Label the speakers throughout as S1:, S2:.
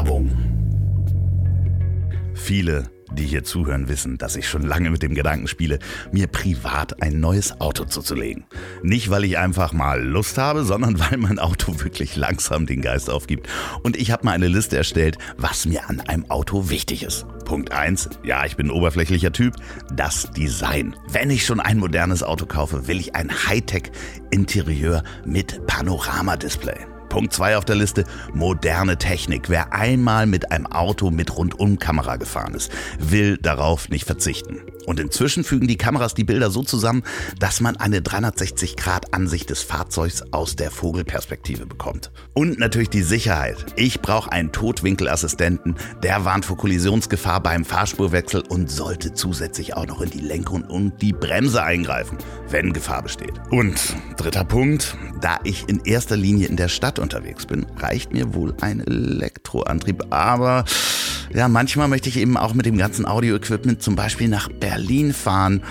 S1: Werbung. Viele die hier zuhören, wissen, dass ich schon lange mit dem Gedanken spiele, mir privat ein neues Auto zuzulegen. Nicht, weil ich einfach mal Lust habe, sondern weil mein Auto wirklich langsam den Geist aufgibt. Und ich habe mal eine Liste erstellt, was mir an einem Auto wichtig ist. Punkt 1, ja, ich bin ein oberflächlicher Typ, das Design. Wenn ich schon ein modernes Auto kaufe, will ich ein Hightech-Interieur mit Panoramadisplay. Punkt 2 auf der Liste, moderne Technik. Wer einmal mit einem Auto mit Rundumkamera gefahren ist, will darauf nicht verzichten. Und inzwischen fügen die Kameras die Bilder so zusammen, dass man eine 360-Grad-Ansicht des Fahrzeugs aus der Vogelperspektive bekommt. Und natürlich die Sicherheit. Ich brauche einen Totwinkelassistenten, der warnt vor Kollisionsgefahr beim Fahrspurwechsel und sollte zusätzlich auch noch in die Lenkung und die Bremse eingreifen, wenn Gefahr besteht. Und dritter Punkt, da ich in erster Linie in der Stadt unterwegs bin, reicht mir wohl ein Elektroantrieb. Aber ja, manchmal möchte ich eben auch mit dem ganzen Audio-Equipment zum Beispiel nach Berlin fahren.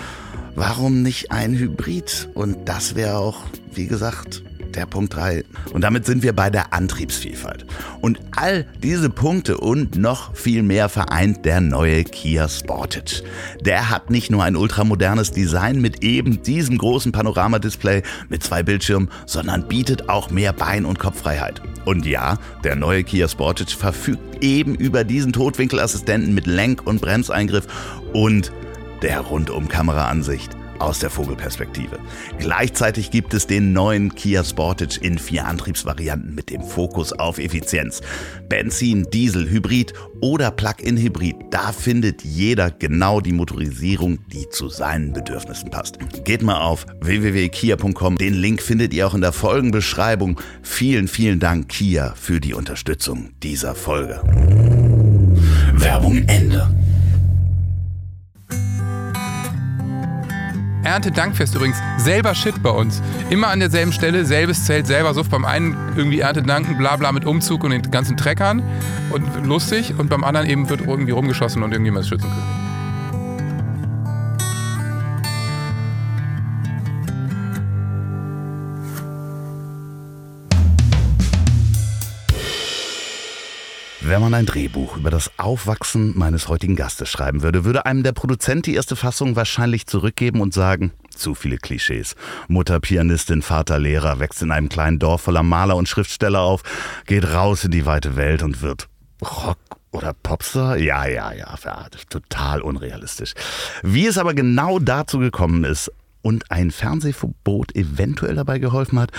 S1: Warum nicht ein Hybrid? Und das wäre auch, wie gesagt, der Punkt 3. Und damit sind wir bei der Antriebsvielfalt. Und all diese Punkte und noch viel mehr vereint der neue Kia Sportage. Der hat nicht nur ein ultramodernes Design mit eben diesem großen Panoramadisplay mit zwei Bildschirmen, sondern bietet auch mehr Bein- und Kopffreiheit. Und ja, der neue Kia Sportage verfügt eben über diesen Totwinkelassistenten mit Lenk- und Bremseingriff und der Rundum-Kameraansicht aus der Vogelperspektive. Gleichzeitig gibt es den neuen Kia Sportage in vier Antriebsvarianten mit dem Fokus auf Effizienz. Benzin, Diesel, Hybrid oder Plug-in-Hybrid. Da findet jeder genau die Motorisierung, die zu seinen Bedürfnissen passt. Geht mal auf www.kia.com. Den Link findet ihr auch in der Folgenbeschreibung. Vielen, vielen Dank Kia für die Unterstützung dieser Folge. Werbung Ende.
S2: Erntedankfest übrigens, selber Shit bei uns. Immer an derselben Stelle, selbes Zelt, selber Suff. Beim einen irgendwie Erntedanken, bla bla mit Umzug und den ganzen Treckern und lustig. Und beim anderen eben wird irgendwie rumgeschossen und irgendjemand ist Schützenkönig.
S1: Wenn man ein Drehbuch über das Aufwachsen meines heutigen Gastes schreiben würde, würde einem der Produzent die erste Fassung wahrscheinlich zurückgeben und sagen, zu viele Klischees. Mutter Pianistin, Vater Lehrer, wächst in einem kleinen Dorf voller Maler und Schriftsteller auf, geht raus in die weite Welt und wird Rock oder Popstar? Ja, ja, ja, total unrealistisch. Wie es aber genau dazu gekommen ist, und ein Fernsehverbot eventuell dabei geholfen hat.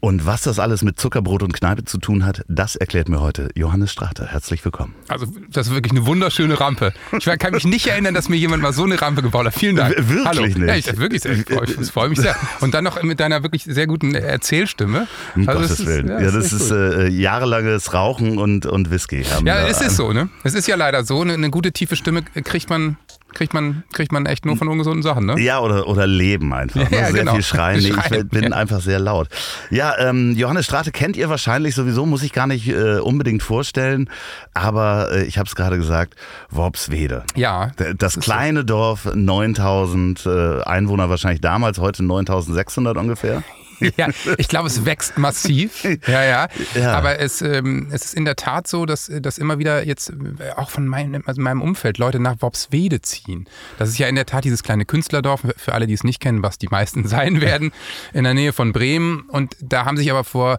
S1: Und was das alles mit Zuckerbrot und Kneipe zu tun hat, das erklärt mir heute Johannes Strater. Herzlich willkommen.
S2: Also, das ist wirklich eine wunderschöne Rampe. Ich kann mich nicht erinnern, dass mir jemand mal so eine Rampe gebaut hat. Vielen Dank.
S1: Wirklich
S2: Hallo.
S1: nicht?
S2: Ja, ich, wirklich sehr, ich freue, ich freue mich sehr. Und dann noch mit deiner wirklich sehr guten Erzählstimme.
S1: Um
S2: Also,
S1: Gottes
S2: das ist-
S1: Willen.
S2: ja,
S1: Ja,
S2: das
S1: das
S2: ist
S1: ist äh, jahrelanges Rauchen und, und Whisky. haben
S2: Ja, es ist so, ne? Es ist ja leider so. Eine, eine gute tiefe Stimme kriegt man, kriegt man, kriegt man echt nur von ungesunden Sachen, ne?
S1: Ja, oder, oder leben einfach. Ne?
S2: Ja,
S1: sehr
S2: genau.
S1: viel schreien. Nee, ich
S2: Schreien,
S1: bin
S2: ja.
S1: einfach sehr laut. Ja, ähm, Johannes Strate kennt ihr wahrscheinlich sowieso, muss ich gar nicht äh, unbedingt vorstellen. Aber äh, ich habe es gerade gesagt, Worpswede.
S2: Ja.
S1: Das kleine Dorf, 9000 äh, Einwohner wahrscheinlich damals, heute 9600 ungefähr.
S2: Ja, ich glaube, es wächst massiv. Ja, ja.
S1: Ja.
S2: Aber es, ähm, es ist in der Tat so, dass, dass immer wieder jetzt äh, auch von meinem, also meinem Umfeld Leute nach Worpswede ziehen. Das ist ja in der Tat dieses kleine Künstlerdorf, für alle, die es nicht kennen, was die meisten sein werden, in der Nähe von Bremen. Und da haben sich aber vor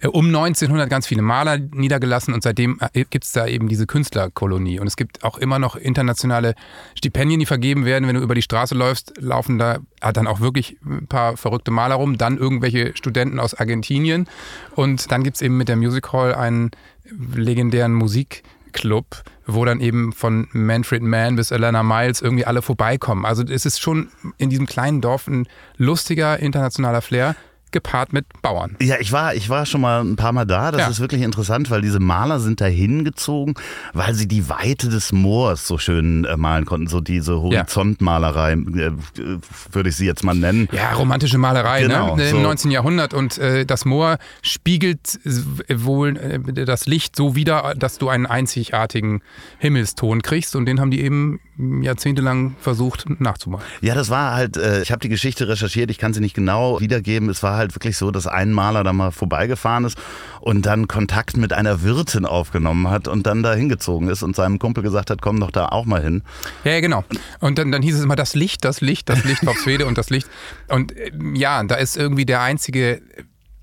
S2: äh, um 1900 ganz viele Maler niedergelassen und seitdem gibt es da eben diese Künstlerkolonie. Und es gibt auch immer noch internationale Stipendien, die vergeben werden. Wenn du über die Straße läufst, laufen da ah, dann auch wirklich ein paar verrückte Maler rum, dann irgendwelche Studenten aus Argentinien. Und dann gibt es eben mit der Music Hall einen legendären Musikclub, wo dann eben von Manfred Mann bis Alana Miles irgendwie alle vorbeikommen. Also es ist schon in diesem kleinen Dorf ein lustiger internationaler Flair, gepaart mit Bauern.
S1: Ja, ich war, ich war schon mal ein paar Mal da. Das
S2: Ja.
S1: ist wirklich interessant, weil diese Maler sind da hingezogen, weil sie die Weite des Moors so schön äh, malen konnten. So diese Horizontmalerei, äh, würde ich sie jetzt mal nennen.
S2: Ja, romantische Malerei
S1: Genau,
S2: ne? im
S1: so.
S2: 19. Jahrhundert und äh, das Moor spiegelt äh, wohl äh, das Licht so wider, dass du einen einzigartigen Himmelston kriegst und den haben die eben jahrzehntelang versucht nachzumachen.
S1: Ja, das war halt, äh, ich habe die Geschichte recherchiert, ich kann sie nicht genau wiedergeben. Es war halt wirklich so, dass ein Maler da mal vorbeigefahren ist und dann Kontakt mit einer Wirtin aufgenommen hat und dann da hingezogen ist und seinem Kumpel gesagt hat, komm doch da auch mal hin.
S2: Ja, ja genau. Und dann, dann hieß es immer das Licht, das Licht, das Licht auf Schwede und das Licht. Und äh, ja, da ist irgendwie der einzige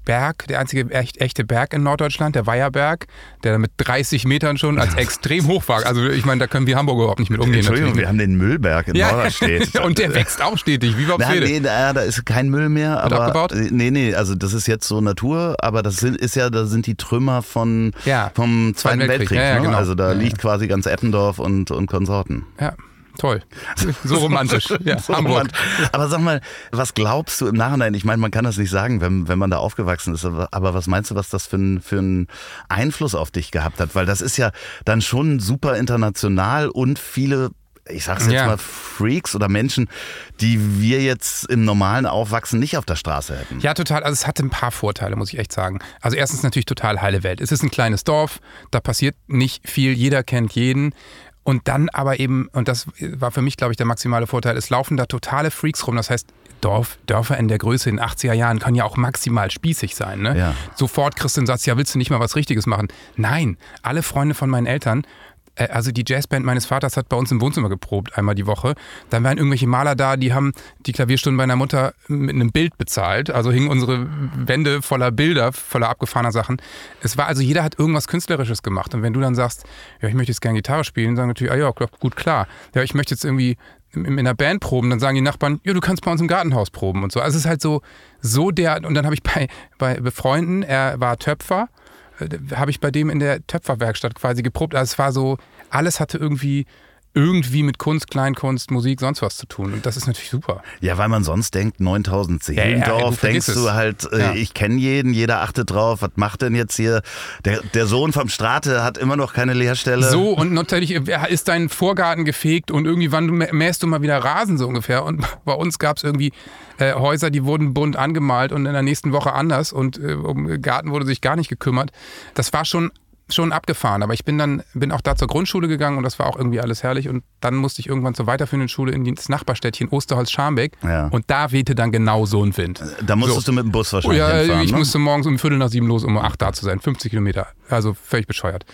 S2: Berg, der einzige echt, echte Berg in Norddeutschland, der Weiherberg, der mit 30 Metern schon als extrem hoch war. Also ich meine, da können wir Hamburger überhaupt nicht mit umgehen.
S1: Entschuldigung, wir haben den Müllberg in ja. Norderstedt.
S2: Und der wächst auch stetig, wie beim
S1: Na, nee, da, da ist kein Müll mehr. Aber,
S2: abgebaut?
S1: Nee, nee, also das ist jetzt so Natur, aber das sind, ist ja, da sind die Trümmer von,
S2: ja.
S1: vom Zweiten Weltkrieg. Weltkrieg
S2: ja,
S1: ne?
S2: genau.
S1: Also da liegt quasi ganz Eppendorf und, und Konsorten.
S2: Ja. Toll. So romantisch. Ja,
S1: so
S2: Hamburg.
S1: romantisch. Aber sag mal, was glaubst du im Nachhinein? Ich meine, man kann das nicht sagen, wenn, wenn man da aufgewachsen ist. Aber was meinst du, was das für, ein, für einen Einfluss auf dich gehabt hat? Weil das ist ja dann schon super international und viele ich sag's jetzt
S2: Ja.
S1: mal, Freaks oder Menschen, die wir jetzt im normalen Aufwachsen nicht auf der Straße hätten.
S2: Ja, total. Also es hatte ein paar Vorteile, muss ich echt sagen. Also erstens natürlich total heile Welt. Es ist ein kleines Dorf, da passiert nicht viel, jeder kennt jeden. Und dann aber eben, und das war für mich, glaube ich, der maximale Vorteil, es laufen da totale Freaks rum. Das heißt, Dorf, Dörfer in der Größe in den 80er Jahren können ja auch maximal spießig sein. Ne?
S1: Ja.
S2: Sofort kriegst du den Satz, ja, willst du nicht mal was Richtiges machen? Nein, alle Freunde von meinen Eltern also die Jazzband meines Vaters hat bei uns im Wohnzimmer geprobt, einmal die Woche. Dann waren irgendwelche Maler da, die haben die Klavierstunden meiner Mutter mit einem Bild bezahlt. Also hingen unsere Wände voller Bilder, voller abgefahrener Sachen. Es war also, jeder hat irgendwas Künstlerisches gemacht. Und wenn du dann sagst, ja, ich möchte jetzt gerne Gitarre spielen, sagen natürlich, ah ja, gut, klar. Ja, ich möchte jetzt irgendwie in in einer Band proben, dann sagen die Nachbarn, ja, du kannst bei uns im Gartenhaus proben und so. Also es ist halt so, so der, und dann habe ich bei, bei Freunden, er war Töpfer, äh, habe ich bei dem in der Töpferwerkstatt quasi geprobt. Also es war so, alles hatte irgendwie irgendwie mit Kunst, Kleinkunst, Musik, sonst was zu tun. Und das ist natürlich super.
S1: Ja, weil man sonst denkt, 9000 Seelendorf,
S2: Ja, ja, du
S1: denkst du halt, äh,
S2: Ja.
S1: ich kenne jeden, jeder achtet drauf, was macht denn jetzt hier? Der, der Sohn vom Strate hat immer noch keine Lehrstelle.
S2: So, und natürlich äh, ist dein Vorgarten gefegt und irgendwie, wann mähst du mal wieder Rasen so ungefähr. Und bei uns gab es irgendwie äh, Häuser, die wurden bunt angemalt und in der nächsten Woche anders und äh, um Garten wurde sich gar nicht gekümmert. Das war schon schon abgefahren, aber ich bin dann bin auch da zur Grundschule gegangen und das war auch irgendwie alles herrlich und dann musste ich irgendwann zur weiterführenden Schule in das Nachbarstädtchen Osterholz-Scharmbeck
S1: Ja.
S2: und da wehte dann genau so ein Wind.
S1: Da musstest
S2: So.
S1: du mit dem Bus
S2: Oh
S1: wahrscheinlich
S2: ja,
S1: hinfahren,
S2: ich
S1: ne?
S2: musste morgens um Viertel nach sieben los, um acht da zu sein. 50 Kilometer. Also völlig bescheuert.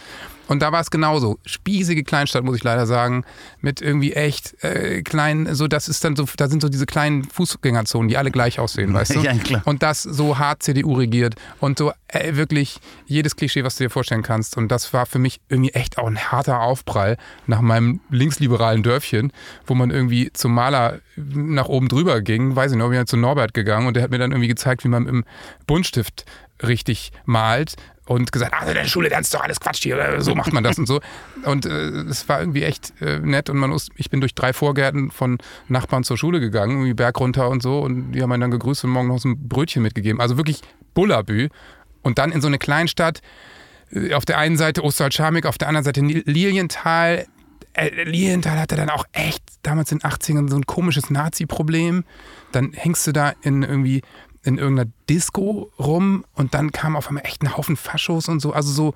S2: Und da war es genauso. Spießige Kleinstadt, muss ich leider sagen. Mit irgendwie echt äh, kleinen, so das ist dann so, da sind so diese kleinen Fußgängerzonen, die alle gleich aussehen, weißt du?
S1: Ja, klar.
S2: Und das so hart CDU regiert und so äh, wirklich jedes Klischee, was du dir vorstellen kannst. Und das war für mich irgendwie echt auch ein harter Aufprall nach meinem linksliberalen Dörfchen, wo man irgendwie zum Maler nach oben drüber ging. Weiß ich noch, bin ja zu Norbert gegangen und der hat mir dann irgendwie gezeigt, wie man im Buntstift richtig malt und gesagt, ah, in der Schule lernst du doch alles Quatsch hier, äh, so macht man das und so. Und äh, es war irgendwie echt äh, nett und man muss, ich bin durch drei Vorgärten von Nachbarn zur Schule gegangen, irgendwie Berg runter und so und die haben einen dann gegrüßt und morgen noch so ein Brötchen mitgegeben. Also wirklich Bullabü. Und dann in so eine Kleinstadt, äh, auf der einen Seite Osterholz-Scharmbeck, auf der anderen Seite Lilienthal. Äh, Lilienthal hatte dann auch echt damals in den 80ern so ein komisches Nazi-Problem. Dann hängst du da in irgendwie in irgendeiner Disco rum und dann kam auf einmal echt ein Haufen Faschos und so. Also so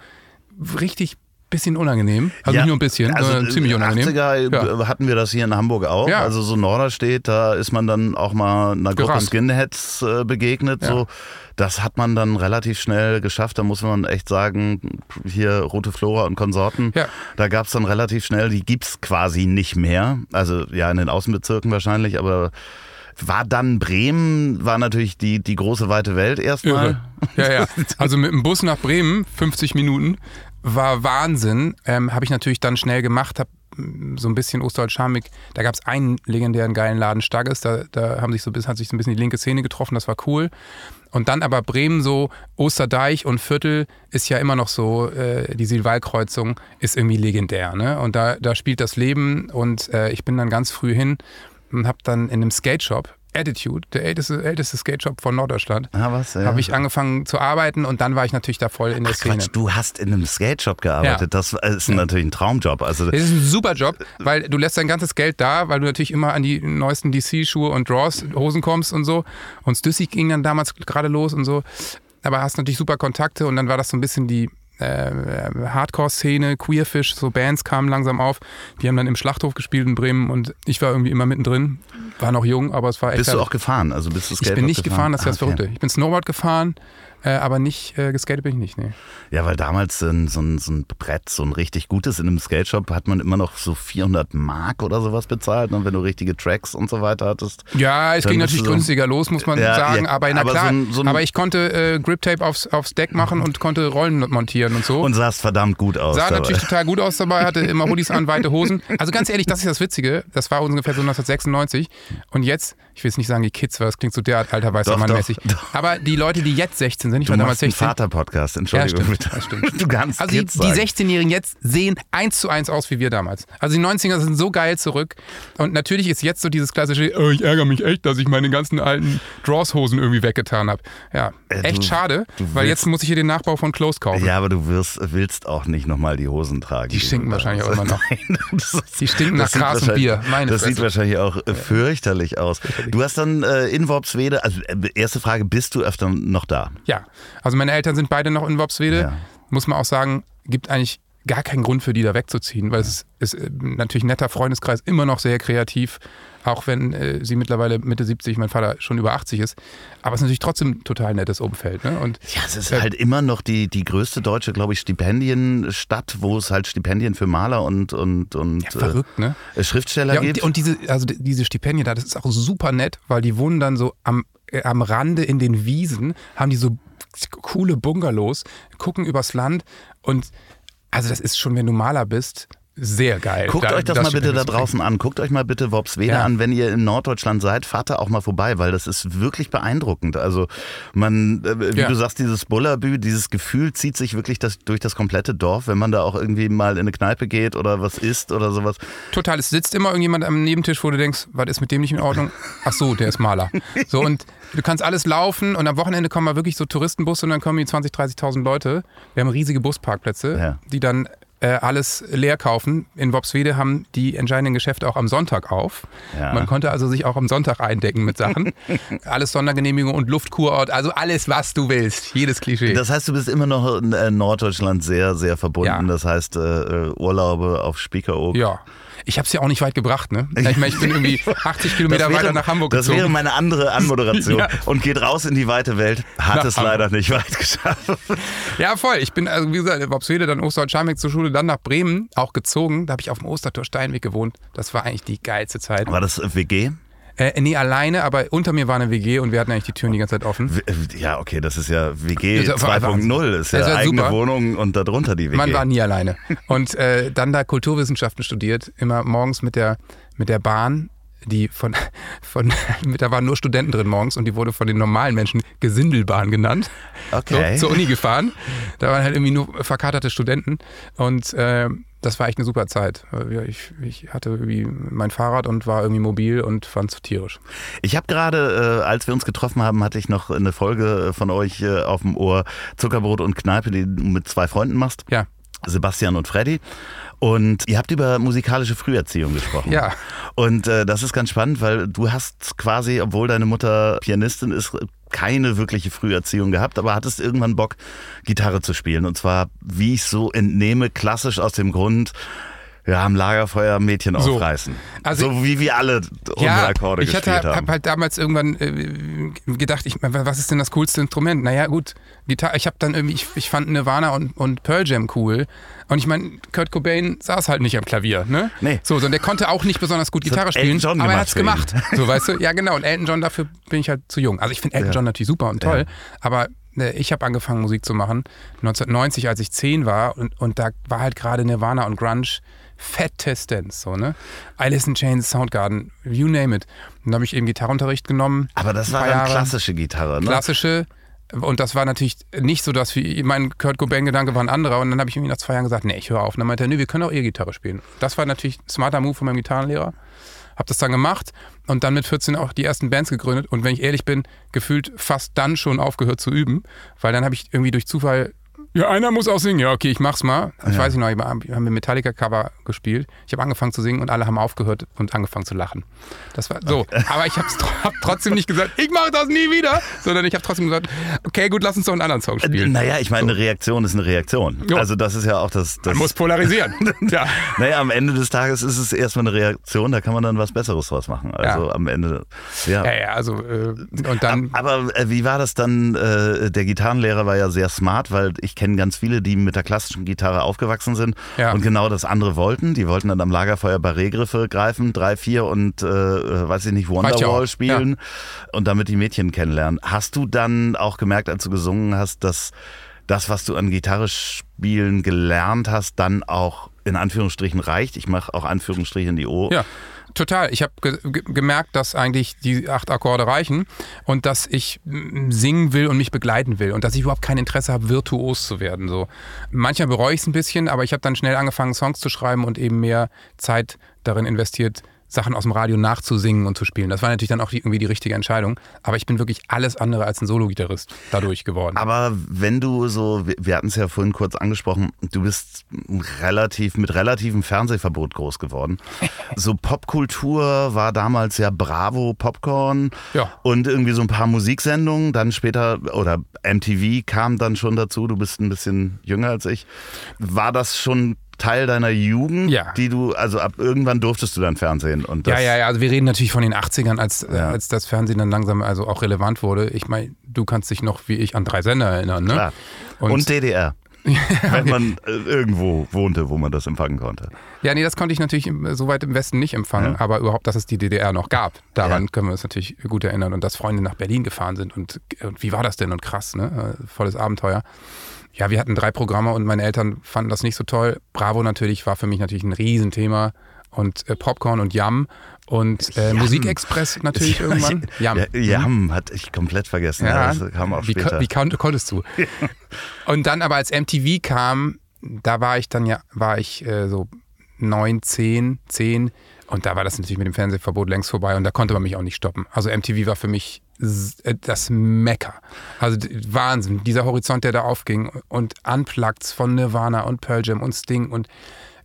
S2: richtig bisschen unangenehm. Also
S1: Ja,
S2: nicht nur ein bisschen,
S1: also
S2: sondern ziemlich
S1: den
S2: unangenehm.
S1: 80er
S2: Ja.
S1: hatten wir das hier in Hamburg auch.
S2: Ja.
S1: Also so Norderstedt, da ist man dann auch mal einer Gruppe
S2: Gerannt.
S1: Skinheads äh, begegnet.
S2: Ja.
S1: So. Das hat man dann relativ schnell geschafft. Da muss man echt sagen, hier Rote Flora und Konsorten, da gab es dann relativ schnell, die gibt's quasi nicht mehr. Also ja, in den Außenbezirken wahrscheinlich, aber war dann Bremen, war natürlich die, die große weite Welt erstmal.
S2: Ja, ja. Also mit dem Bus nach Bremen, 50 Minuten, war Wahnsinn. Ähm, habe ich natürlich dann schnell gemacht, habe so ein bisschen Osterholz-Scharmbeck, da gab es einen legendären geilen Laden Stagges, da, da haben sich so, hat sich so ein bisschen die linke Szene getroffen, das war cool. Und dann aber Bremen so, Osterdeich und Viertel ist ja immer noch so, äh, die Silvalkreuzung ist irgendwie legendär. Ne? Und da, da spielt das Leben und äh, ich bin dann ganz früh hin und habe dann in einem Skate Shop, Attitude, der älteste, älteste Skate Shop von Norddeutschland,
S1: Ah, was? Ja.
S2: habe ich angefangen zu arbeiten und dann war ich natürlich da voll in der
S1: Ach
S2: Szene.
S1: Quatsch, du hast in einem Skate Shop gearbeitet.
S2: Ja.
S1: Das ist natürlich ein Traumjob. Also
S2: Es ist ein super Job, weil du lässt dein ganzes Geld da, weil du natürlich immer an die neuesten DC-Schuhe und Draws, Hosen kommst und so. Und Stussy ging dann damals gerade los und so. Aber hast natürlich super Kontakte und dann war das so ein bisschen die, Hardcore-Szene, Queerfish, so Bands kamen langsam auf. Die haben dann im Schlachthof gespielt in Bremen und ich war irgendwie immer mittendrin. War noch jung, aber es war echt.
S1: Bist du auch gefahren? Also bist du
S2: ich bin
S1: Skateboard
S2: nicht gefahren, das ist ja das
S1: Ah, okay.
S2: Verrückte. Ich bin Snowboard gefahren, äh, aber nicht äh, geskatet bin ich nicht. Nee.
S1: Ja, weil damals so ein, so, ein, so ein Brett, so ein richtig gutes in einem Skate Shop, hat man immer noch so 400 Mark oder sowas bezahlt. Und wenn du richtige Tracks und so weiter hattest.
S2: Ja, es ging natürlich
S1: so-
S2: günstiger los, muss man
S1: Ja,
S2: sagen.
S1: ja,
S2: aber na
S1: aber
S2: klar,
S1: so ein- so ein-
S2: aber ich konnte äh, Grip-Tape aufs, aufs Deck machen und konnte Rollen montieren und so.
S1: Und sahst verdammt gut aus.
S2: Sah
S1: dabei.
S2: natürlich total gut aus dabei, hatte immer Hoodies an, weite Hosen. Also ganz ehrlich, das ist das Witzige. Das war ungefähr so 1996. Und jetzt, ich will jetzt nicht sagen die Kids, weil das klingt so derart alter weißer
S1: Doch,
S2: Mann
S1: doch,
S2: mäßig.
S1: doch.
S2: Aber die Leute, die jetzt 16 sind, ich
S1: Du
S2: war damals
S1: machst einen
S2: 16.
S1: Vater-Podcast,
S2: Ja,
S1: Entschuldigung.
S2: stimmt,
S1: bitte.
S2: das stimmt.
S1: Du kannst
S2: Also die, die
S1: sagen.
S2: 16-Jährigen jetzt sehen eins zu eins aus wie wir damals. Also die 90er sind so geil zurück. Und natürlich ist jetzt so dieses klassische, oh, ich ärgere mich echt, dass ich meine ganzen alten Draws-Hosen irgendwie weggetan habe. Ja,
S1: Äh,
S2: echt
S1: du-
S2: schade,
S1: du
S2: weil
S1: willst-
S2: jetzt muss ich hier den Nachbau von Close kaufen.
S1: Ja, aber du wirst, willst auch nicht nochmal die Hosen tragen.
S2: Die stinken wahrscheinlich auch immer noch.
S1: Nein,
S2: Die stinken nach
S1: sieht
S2: Gras und Bier. Meine
S1: das sieht
S2: Fresse.
S1: wahrscheinlich auch äh, fürchterlich aus. Du hast dann äh, in Worpswede, also äh, erste Frage, bist du öfter noch da?
S2: Ja, also meine Eltern sind beide noch in Worpswede.
S1: Ja.
S2: Muss man auch sagen, gibt eigentlich gar keinen Grund für die da wegzuziehen, weil es ist äh, natürlich ein netter Freundeskreis, immer noch sehr kreativ, auch wenn äh, sie mittlerweile Mitte 70, mein Vater schon über 80 ist. Aber es ist natürlich trotzdem ein total nettes Umfeld. Ne? Und
S1: Ja, es ist
S2: Äh,
S1: halt immer noch die, die größte deutsche, glaube ich, Stipendienstadt, wo es halt Stipendien für Maler und, und, und
S2: ja, verrückt, ne?
S1: äh, Schriftsteller
S2: Ja,
S1: gibt.
S2: und, und diese, also die- diese Stipendien da, das ist auch super nett, weil die wohnen dann so am, äh, am Rande in den Wiesen, haben die so coole Bungalows, gucken übers Land und also das ist schon, wenn du Maler bist, sehr geil.
S1: Guckt
S2: Da-
S1: euch das, mal bitte da draußen an. Guckt euch mal bitte Worpswede
S2: Ja.
S1: an. Wenn ihr in Norddeutschland seid, fahrt da auch mal vorbei, weil das ist wirklich beeindruckend. Also man, äh, wie
S2: Ja.
S1: du sagst, dieses Bullerbü, dieses Gefühl zieht sich wirklich das, durch das komplette Dorf, wenn man da auch irgendwie mal in eine Kneipe geht oder was isst oder sowas.
S2: Total, es sitzt immer irgendjemand am Nebentisch, wo du denkst, was ist mit dem nicht in Ordnung? Ach so, der ist Maler. So und du kannst alles laufen und am Wochenende kommen mal wirklich so Touristenbusse und dann kommen die 20, 30.000 Leute. Wir haben riesige Busparkplätze,
S1: Ja.
S2: die dann äh, alles leer kaufen. In Worpswede haben die entscheidenden Geschäfte auch am Sonntag auf.
S1: Ja.
S2: Man konnte also sich auch am Sonntag eindecken mit Sachen. alles Sondergenehmigung und Luftkurort, also alles, was du willst. Jedes Klischee.
S1: Das heißt, du bist immer noch in äh, Norddeutschland sehr, sehr verbunden.
S2: Ja.
S1: Das heißt, äh, Urlaube auf Spiekeroog.
S2: ja. Ich habe es ja auch nicht weit gebracht, ne? Ich meine, ich bin irgendwie 80 Kilometer
S1: Das wäre,
S2: weiter nach Hamburg
S1: das
S2: gezogen.
S1: wäre meine andere Anmoderation.
S2: Ja.
S1: Und geht raus in die weite Welt. Hat
S2: Nach
S1: es
S2: Hamburg.
S1: leider nicht weit geschafft.
S2: Ja, voll. Ich bin, also wie gesagt, Worpswede, dann Osterholz-Scharmbeck zur Schule, dann nach Bremen auch gezogen. Da habe ich auf dem Ostertor Steinweg gewohnt. Das war eigentlich die geilste Zeit.
S1: War das WG?
S2: Äh, nee, alleine, aber unter mir war eine WG und wir hatten eigentlich die Türen die ganze Zeit offen.
S1: Äh, Ja, okay, das ist ja WG
S2: Das war
S1: 2.0. Ist ja eigene
S2: super.
S1: Wohnung und darunter die WG.
S2: Man war nie alleine. Und äh, dann da Kulturwissenschaften studiert, immer morgens mit der, mit der Bahn, die von, von, mit da waren nur Studenten drin morgens und die wurde von den normalen Menschen Gesindelbahn genannt.
S1: Okay.
S2: So, zur Uni gefahren. Da waren halt irgendwie nur verkaterte Studenten und äh, das war echt eine super Zeit. Ja, Ich, ich hatte irgendwie mein Fahrrad und war irgendwie mobil und fand es tierisch.
S1: Ich habe gerade, äh, als wir uns getroffen haben, hatte ich noch eine Folge von euch äh, auf dem Ohr, Zuckerbrot und Kneipe, die du mit zwei Freunden machst,
S2: Ja,
S1: Sebastian und Freddy. Und ihr habt über musikalische Früherziehung gesprochen.
S2: Ja.
S1: Und äh, das ist ganz spannend, weil du hast quasi, obwohl deine Mutter Pianistin ist, keine wirkliche Früherziehung gehabt, aber hattest irgendwann Bock, Gitarre zu spielen. Und zwar, wie ich so entnehme, klassisch aus dem Grund, ja, am Lagerfeuer Mädchen
S2: So.
S1: aufreißen.
S2: Also-
S1: so wie wir alle unsere Akkorde
S2: ich
S1: gespielt
S2: hatte,
S1: haben.
S2: hab halt damals irgendwann äh, gedacht, ich, was ist denn das coolste Instrument? Naja, gut, Gitarre. Ich habe dann irgendwie, ich, ich fand Nirvana und, und Pearl Jam cool. Und ich meine, Kurt Cobain saß halt nicht am Klavier, ne?
S1: Nee.
S2: So, sondern der konnte auch nicht besonders gut Gitarre spielen,
S1: John
S2: aber er hat's gemacht. So, weißt du? Ja, genau. Und Elton John, dafür bin ich halt zu jung. Also ich finde Elton
S1: Ja.
S2: John natürlich super und toll,
S1: Ja.
S2: aber äh, ich habe angefangen, Musik zu machen 1990, als ich zehn war und, und da war halt gerade Nirvana und Grunge fettestens, so, ne? Alice in Chains, Soundgarden, you name it. Und da habe ich eben Gitarrenunterricht genommen.
S1: aber das war dann klassische Gitarre, ne?
S2: Klassische. Und das war natürlich nicht so, dass wie mein Kurt Cobain-Gedanke war ein anderer. Und dann habe ich irgendwie nach zwei Jahren gesagt, nee, ich höre auf. Und dann meinte er, nee, wir können auch E-Gitarre spielen. Das war natürlich ein smarter Move von meinem Gitarrenlehrer. Hab das dann gemacht und dann mit 14 auch die ersten Bands gegründet. Und wenn ich ehrlich bin, gefühlt fast dann schon aufgehört zu üben. Weil dann habe ich irgendwie durch Zufall, ja, einer muss auch singen. Ja, okay, ich mach's mal. Ich
S1: Ja.
S2: weiß nicht noch, wir haben wir Metallica-Cover gespielt. Ich habe angefangen zu singen und alle haben aufgehört und angefangen zu lachen. Das war so. Aber ich habe hab trotzdem nicht gesagt, ich mache das nie wieder, sondern ich habe trotzdem gesagt, okay, gut, lass uns doch einen anderen Song spielen.
S1: Naja, ich meine, so. eine Reaktion ist eine Reaktion. Jo. Also das ist ja auch das... das
S2: man muss polarisieren. ja.
S1: Naja, am Ende des Tages ist es erstmal eine Reaktion, da kann man dann was Besseres draus machen. Also ja. am Ende,
S2: ja. Ja, ja, also äh, und dann...
S1: Aber, aber äh, wie war das dann? Äh, der Gitarrenlehrer war ja sehr smart, weil ich kenne ganz viele, die mit der klassischen Gitarre aufgewachsen sind ja. und genau das andere wollten. Die wollten dann am Lagerfeuer Barré-Griffe greifen, drei, vier und äh, äh weiß ich nicht, Wonderwall spielen ja. und damit die Mädchen kennenlernen. Hast du dann auch gemerkt, als du gesungen hast, dass das, was du an Gitarre spielen gelernt hast, dann auch in Anführungsstrichen reicht? Ich mache auch Anführungsstriche in die O.
S2: Ja. Total. Ich habe ge gemerkt, dass eigentlich die acht Akkorde reichen und dass ich singen will und mich begleiten will und dass ich überhaupt kein Interesse habe, virtuos zu werden. So. Manchmal bereue ich es ein bisschen, aber ich habe dann schnell angefangen, Songs zu schreiben und eben mehr Zeit darin investiert, Sachen aus dem Radio nachzusingen und zu spielen. Das war natürlich dann auch die, irgendwie die richtige Entscheidung. Aber ich bin wirklich alles andere als ein Solo-Gitarrist dadurch geworden.
S1: Aber wenn du so, wir hatten es ja vorhin kurz angesprochen, du bist relativ mit relativem Fernsehverbot groß geworden. so Popkultur war damals ja Bravo, Popcorn ja. und irgendwie so ein paar Musiksendungen. Dann später, oder MTV kam dann schon dazu. Du bist ein bisschen jünger als ich. War das schon Teil deiner Jugend, ja. die du, also ab irgendwann durftest du dann Fernsehen. Und
S2: ja, ja, ja, also wir reden natürlich von den 80ern, als, ja. als das Fernsehen dann langsam also auch relevant wurde. Ich meine, du kannst dich noch wie ich an drei Sender erinnern, ne?
S1: Klar. Und, und DDR. wenn man äh, irgendwo wohnte, wo man das empfangen konnte.
S2: Ja, nee, das konnte ich natürlich so weit im Westen nicht empfangen, ja. aber überhaupt, dass es die DDR noch gab, daran ja. können wir uns natürlich gut erinnern und dass Freunde nach Berlin gefahren sind und, und wie war das denn und krass, ne? Volles Abenteuer. Ja, wir hatten drei Programme und meine Eltern fanden das nicht so toll. Bravo natürlich war für mich natürlich ein Riesenthema und äh, Popcorn und Yum und äh, Musikexpress natürlich irgendwann.
S1: Yum, Yum mhm. hatte ich komplett vergessen. Ja, das kam auch später.
S2: Wie, wie konntest du? und dann aber als MTV kam, da war ich dann ja, war ich äh, so neun, zehn, zehn und da war das natürlich mit dem Fernsehverbot längst vorbei und da konnte man mich auch nicht stoppen. Also MTV war für mich das Mecker. Also Wahnsinn, dieser Horizont, der da aufging und Unplugged von Nirvana und Pearl Jam und Sting und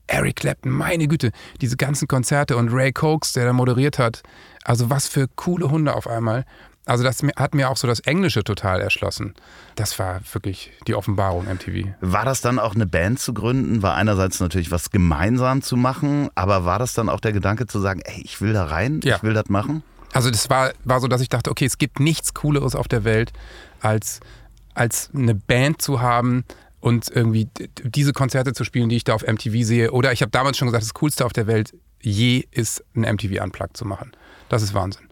S2: Eric Clapton, meine Güte, diese ganzen Konzerte und Ray Cokes, der da moderiert hat. Also was für coole Hunde auf einmal. Also das hat mir auch so das Englische total erschlossen. Das war wirklich die Offenbarung MTV.
S1: War das dann auch eine Band zu gründen? War einerseits natürlich was gemeinsam zu machen, aber war das dann auch der Gedanke zu sagen, ey, ich will da rein, ja. ich will das machen?
S2: Also das war, war so, dass ich dachte, okay, es gibt nichts Cooleres auf der Welt, als, als eine Band zu haben und irgendwie diese Konzerte zu spielen, die ich da auf MTV sehe. Oder ich habe damals schon gesagt, das Coolste auf der Welt je ist, ein MTV Unplugged zu machen. Das ist Wahnsinn.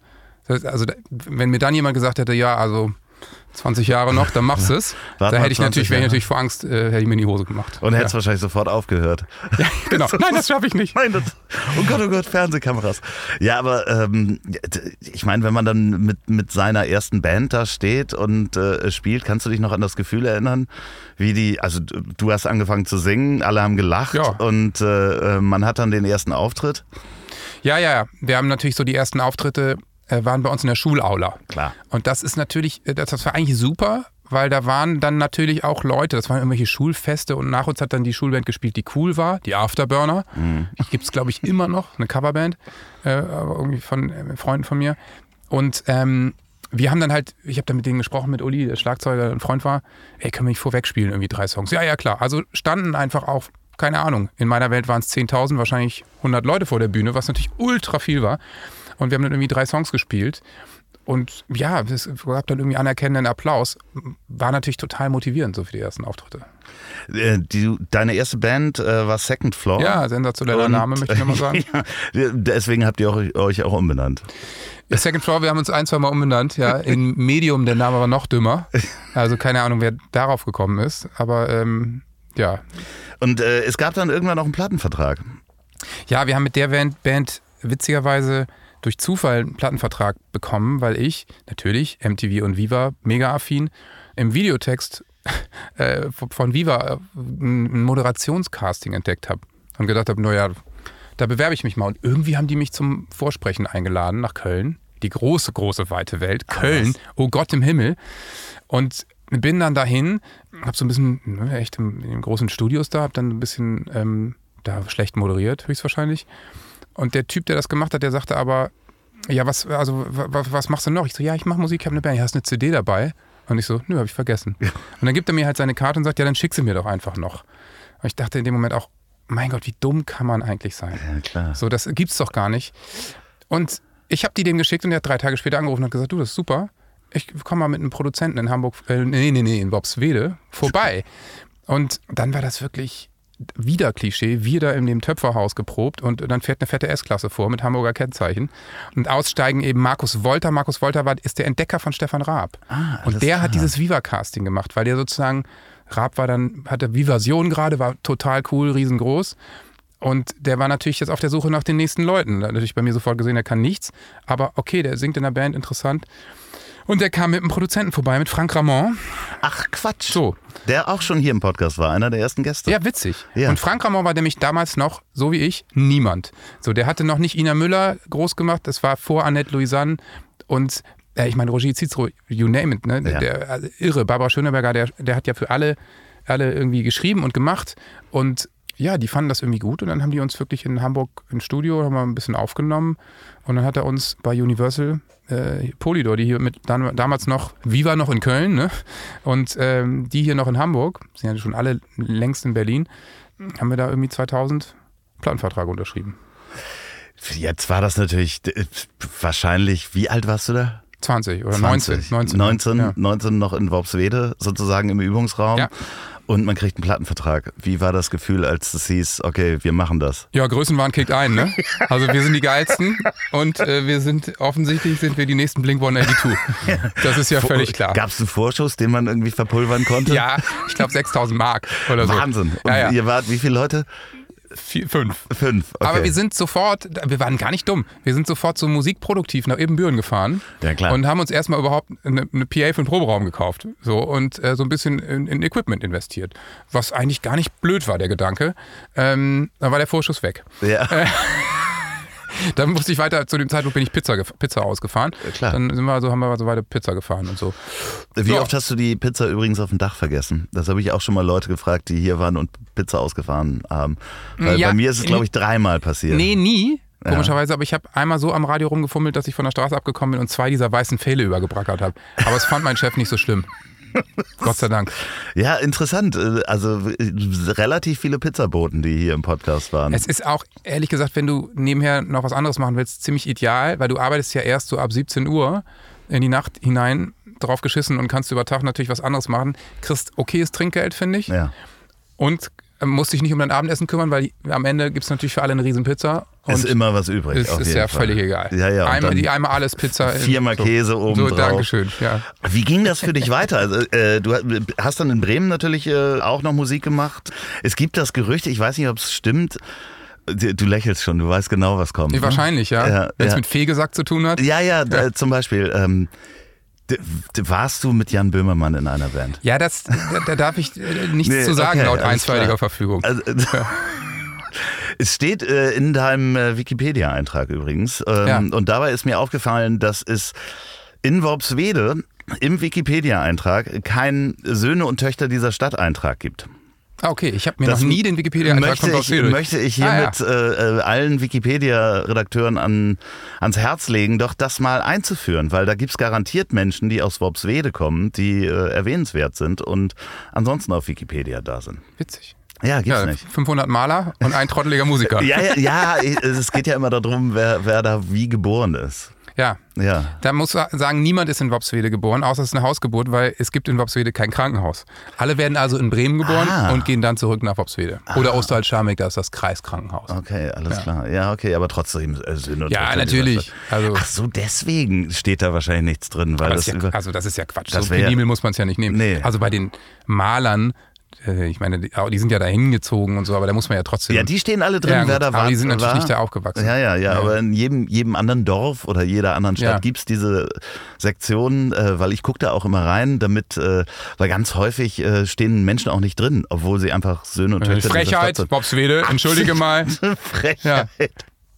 S2: Also wenn mir dann jemand gesagt hätte, ja, also 20 Jahre noch, dann machst du es. da hätte ich natürlich, wäre ich natürlich vor Angst, äh, hätte ich mir in die Hose gemacht.
S1: Und hättest ja. wahrscheinlich sofort aufgehört.
S2: Ja, genau. Nein, das schaffe ich nicht. Nein, das,
S1: oh Gott, oh Gott, Fernsehkameras. Ja, aber ähm, ich meine, wenn man dann mit, mit seiner ersten Band da steht und äh, spielt, kannst du dich noch an das Gefühl erinnern, wie die, also du hast angefangen zu singen, alle haben gelacht ja. und äh, äh man hat dann den ersten Auftritt.
S2: Ja, ja, wir haben natürlich so die ersten Auftritte waren bei uns in der Schulaula.
S1: Klar.
S2: Und das ist natürlich, äh, das war eigentlich super, weil da waren dann natürlich auch Leute, das waren irgendwelche Schulfeste und nach uns hat dann die Schulband gespielt, die cool war, die Afterburner. Mhm. Gibt es, glaube ich, immer noch, eine Coverband, äh, irgendwie von äh, Freunden von mir. Und ähm, wir haben dann halt, ich habe dann mit denen gesprochen, mit Uli, der Schlagzeuger, ein Freund war, ey, können wir nicht vorweg spielen, irgendwie drei Songs? Ja, ja, klar. Also standen einfach auch, keine Ahnung, in meiner Welt waren es 10.000, wahrscheinlich 100 Leute vor der Bühne, was natürlich ultra viel war. Und wir haben dann irgendwie drei Songs gespielt. Und ja, es gab dann irgendwie anerkennenden Applaus. War natürlich total motivierend, so für die ersten Auftritte.
S1: Äh, die, deine erste Band äh, war Second Floor.
S2: Ja, sensationeller Und, Name, möchte ich nochmal sagen.
S1: ja, deswegen habt ihr euch, euch auch umbenannt.
S2: Second Floor, wir haben uns ein, zwei Mal umbenannt, ja. In Medium, der Name war noch dümmer. Also keine Ahnung, wer darauf gekommen ist. Aber ähm, ja.
S1: Und äh, es gab dann irgendwann auch einen Plattenvertrag.
S2: Ja, wir haben mit der Band, Band witzigerweise durch Zufall einen Plattenvertrag bekommen, weil ich natürlich MTV und Viva mega affin im Videotext äh, von Viva äh, ein Moderationscasting entdeckt habe und gedacht habe, naja, da bewerbe ich mich mal. Und irgendwie haben die mich zum Vorsprechen eingeladen nach Köln. Die große, große, weite Welt. Köln, oh Gott im Himmel. Und bin dann dahin, habe so ein bisschen, ne, echt in, in den großen Studios da, habe dann ein bisschen ähm, da schlecht moderiert, höchstwahrscheinlich. Und der Typ, der das gemacht hat, der sagte aber, ja, was, also, was, was machst du noch? Ich so, ja, ich mache Musik, ich habe eine Band, hast eine CD dabei? Und ich so, nö, habe ich vergessen. Ja. Und dann gibt er mir halt seine Karte und sagt, ja, dann schick sie mir doch einfach noch. Und ich dachte in dem Moment auch, mein Gott, wie dumm kann man eigentlich sein?
S1: Ja, klar.
S2: So, das gibt's doch gar nicht. Und ich habe die dem geschickt und der hat drei Tage später angerufen und hat gesagt, du, das ist super. Ich komme mal mit einem Produzenten in Hamburg, äh, nee, nee, nee, in Bobswede vorbei. Und dann war das wirklich wieder Klischee, wieder in dem Töpferhaus geprobt und dann fährt eine fette S-Klasse vor mit Hamburger Kennzeichen. Und aussteigen eben Markus Wolter. Markus Wolter war, ist der Entdecker von Stefan Raab. Ah, und der klar. hat dieses Viva-Casting gemacht, weil der sozusagen, Raab war dann, hatte Vivasion gerade, war total cool, riesengroß. Und der war natürlich jetzt auf der Suche nach den nächsten Leuten. Da hat natürlich bei mir sofort gesehen, er kann nichts. Aber okay, der singt in der Band, interessant. Und der kam mit einem Produzenten vorbei, mit Frank Ramon.
S1: Ach Quatsch. So. Der auch schon hier im Podcast war, einer der ersten Gäste.
S2: Ja, witzig. Ja. Und Frank Ramon war nämlich damals noch, so wie ich, niemand. So, der hatte noch nicht Ina Müller groß gemacht, das war vor Annette Louisanne und äh, ich meine, Roger Cicero, you name it, ne? Ja. Der, also, irre. Barbara Schöneberger, der, der hat ja für alle, alle irgendwie geschrieben und gemacht und ja, die fanden das irgendwie gut und dann haben die uns wirklich in Hamburg im Studio, haben wir ein bisschen aufgenommen und dann hat er uns bei Universal äh, Polydor, die hier mit damals noch, Viva noch in Köln ne? und ähm, die hier noch in Hamburg, sind ja schon alle längst in Berlin, haben wir da irgendwie 2000 Plattenvertrag unterschrieben.
S1: Jetzt war das natürlich wahrscheinlich, wie alt warst du da?
S2: 20 oder 20. 19.
S1: 19, 19, ja. 19 noch in Worpswede sozusagen im Übungsraum. Ja. Und man kriegt einen Plattenvertrag. Wie war das Gefühl, als es hieß, okay, wir machen das?
S2: Ja, Größenwahn kickt ein, ne? Also wir sind die geilsten und äh, wir sind offensichtlich sind wir die nächsten Blink 182. Das ist ja völlig klar.
S1: Gab es einen Vorschuss, den man irgendwie verpulvern konnte?
S2: Ja, ich glaube 6000 Mark oder so.
S1: Wahnsinn. Und ja, ja. ihr wart wie viele Leute?
S2: Vier, fünf.
S1: Fünf. Okay.
S2: Aber wir sind sofort, wir waren gar nicht dumm. Wir sind sofort so musikproduktiv nach Ebenbüren gefahren.
S1: Ja, klar.
S2: Und haben uns erstmal überhaupt eine, eine PA für den Proberaum gekauft. So und äh, so ein bisschen in, in, Equipment investiert. Was eigentlich gar nicht blöd war, der Gedanke. Ähm, da war der Vorschuss weg.
S1: Ja. Äh,
S2: dann musste ich weiter, zu dem Zeitpunkt bin ich Pizza, Pizza ausgefahren. Ja, klar. Dann sind wir also, haben wir also weiter Pizza gefahren und so.
S1: Wie so. oft hast du die Pizza übrigens auf dem Dach vergessen? Das habe ich auch schon mal Leute gefragt, die hier waren und Pizza ausgefahren haben. Weil ja, bei mir ist es, glaube ich, dreimal passiert.
S2: Nee, nie. Komischerweise, aber ich habe einmal so am Radio rumgefummelt, dass ich von der Straße abgekommen bin und zwei dieser weißen Pfähle übergebrackert habe. Aber es fand mein Chef nicht so schlimm. Gott sei Dank.
S1: Ja, interessant. Also relativ viele Pizzaboten, die hier im Podcast waren.
S2: Es ist auch, ehrlich gesagt, wenn du nebenher noch was anderes machen willst, ziemlich ideal, weil du arbeitest ja erst so ab 17 Uhr in die Nacht hinein drauf geschissen und kannst über Tag natürlich was anderes machen. Kriegst okayes Trinkgeld, finde ich.
S1: Ja.
S2: Und musst dich nicht um dein Abendessen kümmern, weil am Ende gibt es natürlich für alle eine Riesenpizza.
S1: Ist immer was übrig.
S2: Ist, ist ja
S1: Fall.
S2: völlig egal.
S1: Ja, ja,
S2: einmal, die einmal alles Pizza.
S1: Viermal
S2: so,
S1: Käse oben so, drauf.
S2: Dankeschön. Ja.
S1: Wie ging das für dich weiter? Also, äh, du hast dann in Bremen natürlich äh, auch noch Musik gemacht. Es gibt das Gerücht, ich weiß nicht, ob es stimmt. Du lächelst schon, du weißt genau, was kommt.
S2: Nee, wahrscheinlich, ja. ja Wenn es mit Fegesack zu tun hat.
S1: Ja, ja, ja. zum Beispiel. Ähm, warst du mit Jan Böhmermann in einer Band?
S2: Ja, das, da, da darf ich äh, nichts nee, zu sagen okay, laut einstweiliger Verfügung. Also.
S1: Es steht äh, in deinem äh, Wikipedia-Eintrag übrigens. Ähm, ja. Und dabei ist mir aufgefallen, dass es in Worpswede im Wikipedia-Eintrag keinen Söhne und Töchter dieser Stadt-Eintrag gibt.
S2: Ah, okay, ich habe mir das noch nie den Wikipedia-Eintrag
S1: von ich, möchte ich hiermit ah, ja. Äh, äh, allen Wikipedia-Redakteuren an, ans Herz legen, doch das mal einzuführen, weil da gibt es garantiert Menschen, die aus Worpswede kommen, die äh, erwähnenswert sind und ansonsten auf Wikipedia da sind.
S2: Witzig.
S1: Ja, gibt's ja, nicht.
S2: 500 Maler und ein trotteliger Musiker.
S1: ja, ja, ja, es geht ja immer darum, wer, wer da wie geboren ist.
S2: Ja.
S1: ja.
S2: Da muss man sagen, niemand ist in Wopswede geboren, außer es ist eine Hausgeburt, weil es gibt in Wopswede kein Krankenhaus. Alle werden also in Bremen geboren ah. und gehen dann zurück nach Wopswede. Ah. Oder Osterwald-Scharmbeck, da ist das Kreiskrankenhaus.
S1: Okay, alles ja. klar. Ja, okay, aber trotzdem äh, Sinn und
S2: Ja, natürlich.
S1: Also, Ach so, deswegen steht da wahrscheinlich nichts drin. Weil das
S2: ja, also das ist ja Quatsch. so penibel muss man es ja nicht nehmen. Nee. Also bei den Malern äh, ich meine, die, die, sind ja da hingezogen und so, aber da muss man ja trotzdem.
S1: Ja, die stehen alle drin,
S2: ja,
S1: wer da war.
S2: Aber die sind natürlich
S1: war.
S2: nicht da aufgewachsen.
S1: Ja, ja, ja, ja, aber in jedem, jedem anderen Dorf oder jeder anderen Stadt ja. gibt es diese Sektionen, äh, weil ich gucke da auch immer rein, damit, äh, weil ganz häufig äh, stehen Menschen auch nicht drin, obwohl sie einfach Söhne und Töchter
S2: Frechheit, sind. Bobswede, entschuldige mal.
S1: Frechheit.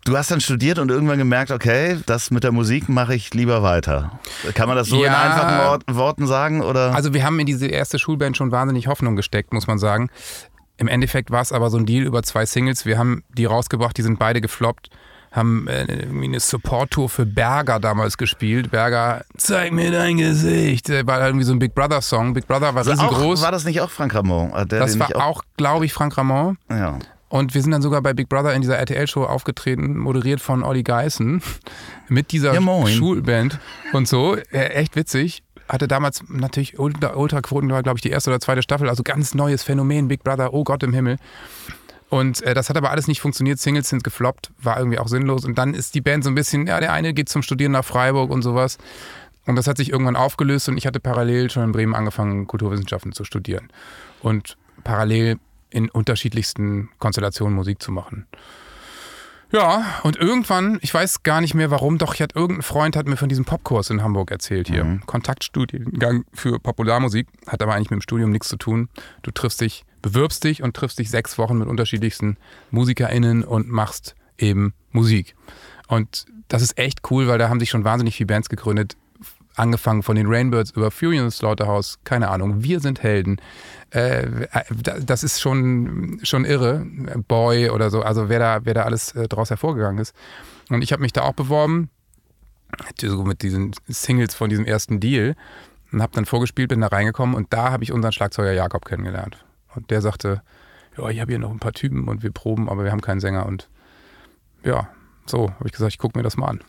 S1: Du hast dann studiert und irgendwann gemerkt, okay, das mit der Musik mache ich lieber weiter. Kann man das so ja, in einfachen Worten sagen? Oder?
S2: Also wir haben in diese erste Schulband schon wahnsinnig Hoffnung gesteckt, muss man sagen. Im Endeffekt war es aber so ein Deal über zwei Singles. Wir haben die rausgebracht, die sind beide gefloppt haben äh, irgendwie eine Support-Tour für Berger damals gespielt. Berger, zeig mir dein Gesicht. War irgendwie so ein Big Brother-Song. Big Brother war riesengroß.
S1: Auch, war das nicht auch Frank Ramon?
S2: Der, das war auch, auch glaube ich, Frank Ramon.
S1: Ja.
S2: Und wir sind dann sogar bei Big Brother in dieser RTL-Show aufgetreten, moderiert von Olli Geißen, mit dieser ja, Schulband und so. echt witzig. Hatte damals natürlich Ultra, Ultra Quoten, glaube ich, die erste oder zweite Staffel, also ganz neues Phänomen, Big Brother, oh Gott im Himmel. Und äh, das hat aber alles nicht funktioniert. Singles sind gefloppt, war irgendwie auch sinnlos. Und dann ist die Band so ein bisschen, ja, der eine geht zum Studieren nach Freiburg und sowas. Und das hat sich irgendwann aufgelöst und ich hatte parallel schon in Bremen angefangen, Kulturwissenschaften zu studieren. Und parallel in unterschiedlichsten Konstellationen Musik zu machen. Ja, und irgendwann, ich weiß gar nicht mehr warum, doch ich hatte irgendein Freund hat mir von diesem Popkurs in Hamburg erzählt hier. Mhm. Kontaktstudiengang für Popularmusik, hat aber eigentlich mit dem Studium nichts zu tun. Du triffst dich, bewirbst dich und triffst dich sechs Wochen mit unterschiedlichsten MusikerInnen und machst eben Musik. Und das ist echt cool, weil da haben sich schon wahnsinnig viele Bands gegründet angefangen von den Rainbirds über Fury and Slaughterhouse, keine Ahnung, wir sind Helden. Äh, das ist schon, schon irre. Boy oder so, also wer da, wer da alles äh, draus hervorgegangen ist. Und ich habe mich da auch beworben, so mit diesen Singles von diesem ersten Deal und habe dann vorgespielt, bin da reingekommen und da habe ich unseren Schlagzeuger Jakob kennengelernt. Und der sagte, ja, ich habe hier noch ein paar Typen und wir proben, aber wir haben keinen Sänger und ja, so, habe ich gesagt, ich gucke mir das mal an.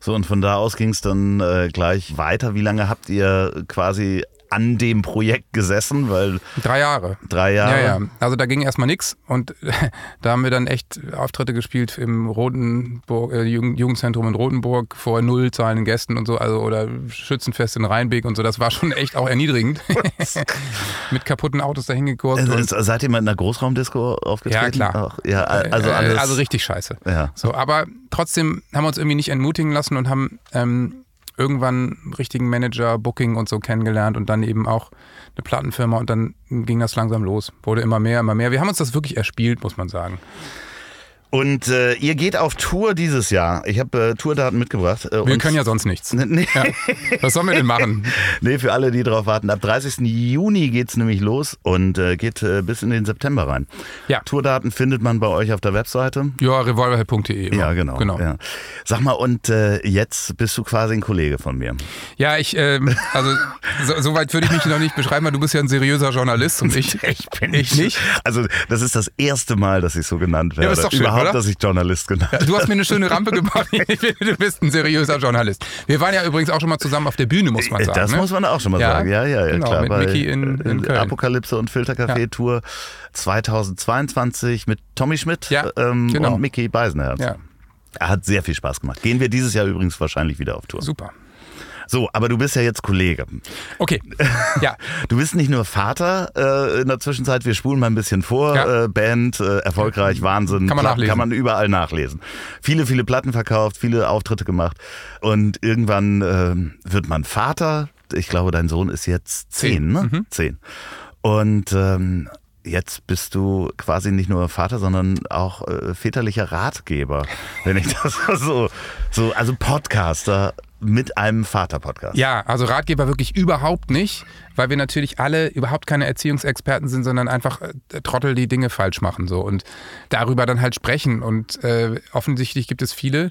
S1: So, und von da aus ging es dann äh, gleich weiter. Wie lange habt ihr quasi an dem Projekt gesessen? Weil
S2: drei Jahre.
S1: Drei Jahre.
S2: Ja, ja. Also da ging erstmal nichts und da haben wir dann echt Auftritte gespielt im Rotenburg, äh, Jugendzentrum in Rotenburg vor null zahlenden Gästen und so, also oder Schützenfest in Rheinbeek und so. Das war schon echt auch erniedrigend. Mit kaputten Autos dahin geguckt.
S1: Also, seid ihr mal in einer Großraumdisco aufgetreten?
S2: Ja, klar.
S1: Auch, ja, also, äh, alles
S2: also richtig scheiße.
S1: Ja.
S2: So, aber trotzdem haben wir uns irgendwie nicht entmutigen lassen und haben ähm, irgendwann richtigen Manager, Booking und so kennengelernt und dann eben auch eine Plattenfirma und dann ging das langsam los. Wurde immer mehr, immer mehr. Wir haben uns das wirklich erspielt, muss man sagen.
S1: Und äh, ihr geht auf Tour dieses Jahr. Ich habe äh, Tourdaten mitgebracht.
S2: Äh, wir können ja sonst nichts. Nee. Ja. Was sollen wir denn machen?
S1: nee, für alle, die drauf warten. Ab 30. Juni geht es nämlich los und äh, geht äh, bis in den September rein.
S2: Ja.
S1: Tourdaten findet man bei euch auf der Webseite.
S2: Ja, revolverhead.de.
S1: Ja, genau. genau. Ja. Sag mal, und äh, jetzt bist du quasi ein Kollege von mir.
S2: Ja, ich, ähm, also so, so, weit würde ich mich noch nicht beschreiben, weil du bist ja ein seriöser Journalist und ich,
S1: ich bin ich nicht. Also das ist das erste Mal, dass ich so genannt werde.
S2: Ja, ist doch schön, Überhaupt
S1: oder? dass ich Journalist genannt. Ja,
S2: du hast mir eine schöne Rampe gebaut. du bist ein seriöser Journalist. Wir waren ja übrigens auch schon mal zusammen auf der Bühne, muss man sagen.
S1: Das
S2: ne?
S1: muss man auch schon mal ja, sagen. Ja, ja, ja
S2: genau,
S1: klar.
S2: Mit
S1: Bei
S2: Mickey in, in Köln.
S1: Apokalypse und Filtercafé Tour 2022 mit Tommy Schmidt ähm,
S2: genau.
S1: und Mickey Beisenherz.
S2: Ja.
S1: Hat sehr viel Spaß gemacht. Gehen wir dieses Jahr übrigens wahrscheinlich wieder auf Tour.
S2: Super.
S1: So, aber du bist ja jetzt Kollege.
S2: Okay. Ja.
S1: Du bist nicht nur Vater äh, in der Zwischenzeit, wir spulen mal ein bisschen vor.
S2: Ja.
S1: Äh, Band, äh, erfolgreich, Wahnsinn.
S2: Kann man nachlesen.
S1: Kann man überall nachlesen. Viele, viele Platten verkauft, viele Auftritte gemacht. Und irgendwann äh, wird man Vater. Ich glaube, dein Sohn ist jetzt zehn, zehn. ne?
S2: Mhm.
S1: Zehn. Und ähm, jetzt bist du quasi nicht nur Vater, sondern auch äh, väterlicher Ratgeber, wenn ich das so, so also Podcaster mit einem Vater-Podcast.
S2: Ja, also Ratgeber wirklich überhaupt nicht, weil wir natürlich alle überhaupt keine Erziehungsexperten sind, sondern einfach äh, Trottel, die Dinge falsch machen so und darüber dann halt sprechen. Und äh, offensichtlich gibt es viele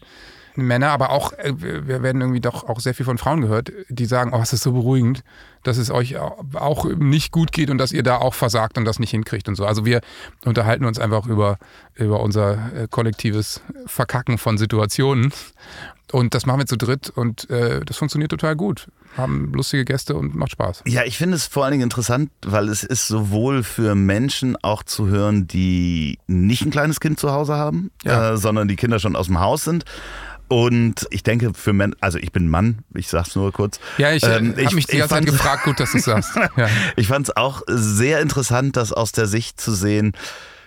S2: Männer, aber auch, äh, wir werden irgendwie doch auch sehr viel von Frauen gehört, die sagen, oh, es ist so beruhigend, dass es euch auch nicht gut geht und dass ihr da auch versagt und das nicht hinkriegt und so. Also wir unterhalten uns einfach über, über unser äh, kollektives Verkacken von Situationen und das machen wir zu dritt und äh, das funktioniert total gut. Haben lustige Gäste und macht Spaß.
S1: Ja, ich finde es vor allen Dingen interessant, weil es ist sowohl für Menschen auch zu hören, die nicht ein kleines Kind zu Hause haben,
S2: ja.
S1: äh, sondern die Kinder schon aus dem Haus sind. Und ich denke, für Männer, also ich bin Mann, ich sag's nur kurz.
S2: Ja, ich, ähm, ich habe mich die ganze Zeit gefragt, gut, dass du sagst. Ja.
S1: ich fand es auch sehr interessant, das aus der Sicht zu sehen,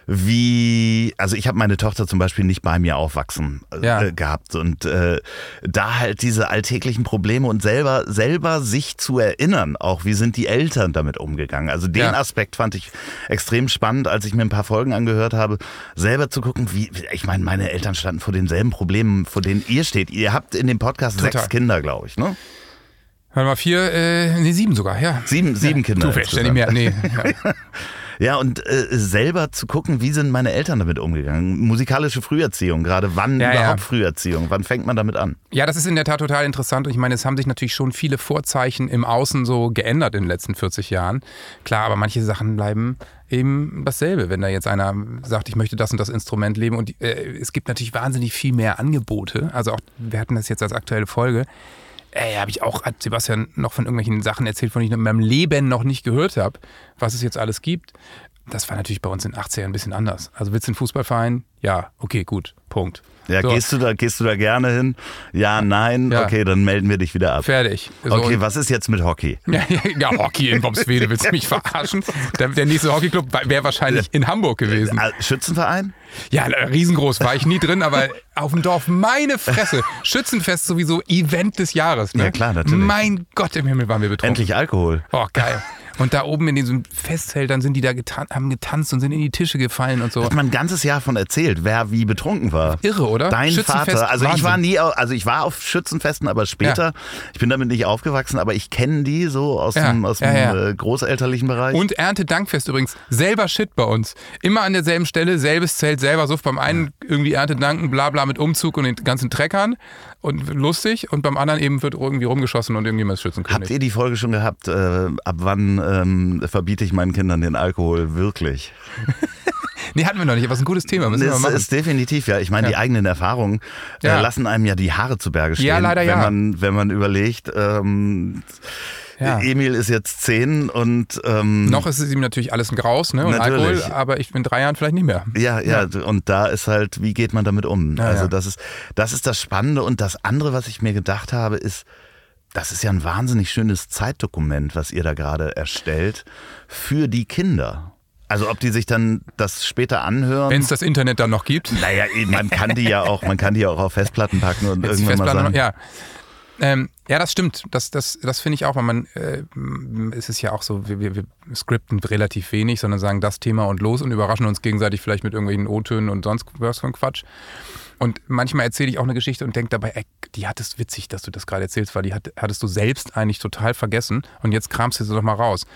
S1: wie, also ich habe meine Tochter zum Beispiel nicht bei mir aufwachsen äh,
S2: ja.
S1: gehabt und äh, da halt diese alltäglichen Probleme und selber selber sich zu erinnern, auch wie sind die Eltern damit umgegangen. Also den
S2: Ja.
S1: Aspekt fand ich extrem spannend, als ich mir ein paar Folgen angehört habe, selber zu gucken, wie, ich meine, meine Eltern standen vor denselben Problemen, vor denen ihr steht. Ihr habt in dem Podcast
S2: Total.
S1: sechs Kinder, glaube ich, ne?
S2: Warte mal, vier, äh, nee, sieben sogar, ja.
S1: Sieben, sieben Kinder.
S2: Vielleicht stell nicht mehr, nee. Ja.
S1: Ja, und äh, selber zu gucken, wie sind meine Eltern damit umgegangen? Musikalische Früherziehung, gerade wann
S2: Ja,
S1: überhaupt
S2: ja.
S1: Früherziehung? Wann fängt man damit an?
S2: Ja, das ist in der Tat total interessant und ich meine, es haben sich natürlich schon viele Vorzeichen im Außen so geändert in den letzten 40 Jahren. Klar, aber manche Sachen bleiben eben dasselbe. Wenn da jetzt einer sagt, ich möchte das und das Instrument leben und äh, es gibt natürlich wahnsinnig viel mehr Angebote. Also auch, wir hatten das jetzt als aktuelle Folge. Ey, habe ich auch, hat Sebastian noch von irgendwelchen Sachen erzählt, von denen ich in meinem Leben noch nicht gehört habe, was es jetzt alles gibt. Das war natürlich bei uns in den 80ern ein bisschen anders. Also willst du einen Fußballverein? Ja, okay, gut, Punkt.
S1: Ja,
S2: So.
S1: gehst, du da, gehst du da gerne hin? Ja, nein?
S2: Ja.
S1: Okay, dann melden wir dich wieder ab.
S2: Fertig. So,
S1: Okay, was ist jetzt mit Hockey?
S2: Ja, ja, Hockey in Bobswede, willst du mich verarschen? Der, der nächste Hockeyclub wäre wahrscheinlich in Hamburg gewesen.
S1: Ah, Schützenverein?
S2: Ja, riesengroß war ich nie drin, aber auf dem Dorf, meine Fresse. Schützenfest sowieso Event des Jahres. Ne?
S1: Ja, klar, natürlich.
S2: Mein Gott im Himmel waren wir betroffen.
S1: Endlich Alkohol.
S2: Oh, geil. Und da oben in diesen Festzeltern sind die da getan, haben getanzt und sind in die Tische gefallen und so.
S1: Hat man ein ganzes Jahr von erzählt, wer wie betrunken war.
S2: Irre, oder?
S1: Dein
S2: Schützenfest,
S1: Vater. Also ich war
S2: Wahnsinn.
S1: nie, also ich war auf Schützenfesten, aber später. Ich bin damit nicht aufgewachsen, aber ich kenne die so aus
S2: Ja,
S1: dem, aus
S2: ja,
S1: dem
S2: ja.
S1: Äh, großelterlichen Bereich.
S2: Und Erntedankfest übrigens. Selber Shit bei uns. Immer an derselben Stelle, selbes Zelt, selber Suff. Beim einen irgendwie Erntedanken, bla bla mit Umzug und den ganzen Treckern und lustig. Und beim anderen eben wird irgendwie rumgeschossen und irgendjemand ist Schützenkönig.
S1: Habt ihr die Folge schon gehabt? Äh, ab wann ähm, verbiete ich meinen Kindern den Alkohol wirklich?
S2: Nee, hatten wir noch nicht, aber es ist ein gutes Thema. Müssen
S1: Das
S2: machen.
S1: ist definitiv, ja. Ich meine, die
S2: Ja.
S1: eigenen Erfahrungen äh,
S2: Ja.
S1: lassen einem ja die Haare zu Berge stehen.
S2: Ja, leider
S1: wenn
S2: ja.
S1: Man, wenn man überlegt, ähm,
S2: Ja.
S1: Emil ist jetzt zehn und ähm,
S2: Noch ist es ihm natürlich alles ein Graus ne, und
S1: Natürlich.
S2: Alkohol, aber ich in drei Jahren vielleicht nicht mehr.
S1: Ja, ja, und da ist halt, wie geht man damit um?
S2: Ja,
S1: also
S2: ja.
S1: das ist, das ist das Spannende und das andere, was ich mir gedacht habe, ist, das ist ja ein wahnsinnig schönes Zeitdokument, was ihr da gerade erstellt für die Kinder. Also ob die sich dann das später anhören.
S2: Wenn es das Internet dann noch gibt.
S1: naja, man kann die ja auch, man kann die ja auch auf Festplatten packen und
S2: Jetzt
S1: irgendwann mal sagen.
S2: noch, ja. Ähm, ja, das stimmt. Das, das, das finde ich auch, weil man, äh, es ist ja auch so, wir, wir, wir skripten relativ wenig, sondern sagen das Thema und los und überraschen uns gegenseitig vielleicht mit irgendwelchen O-Tönen und sonst was ein Quatsch. Und manchmal erzähle ich auch eine Geschichte und denke dabei, ey, die hattest witzig, dass du das gerade erzählst, weil die hat, hattest du selbst eigentlich total vergessen und jetzt kramst du sie doch mal raus.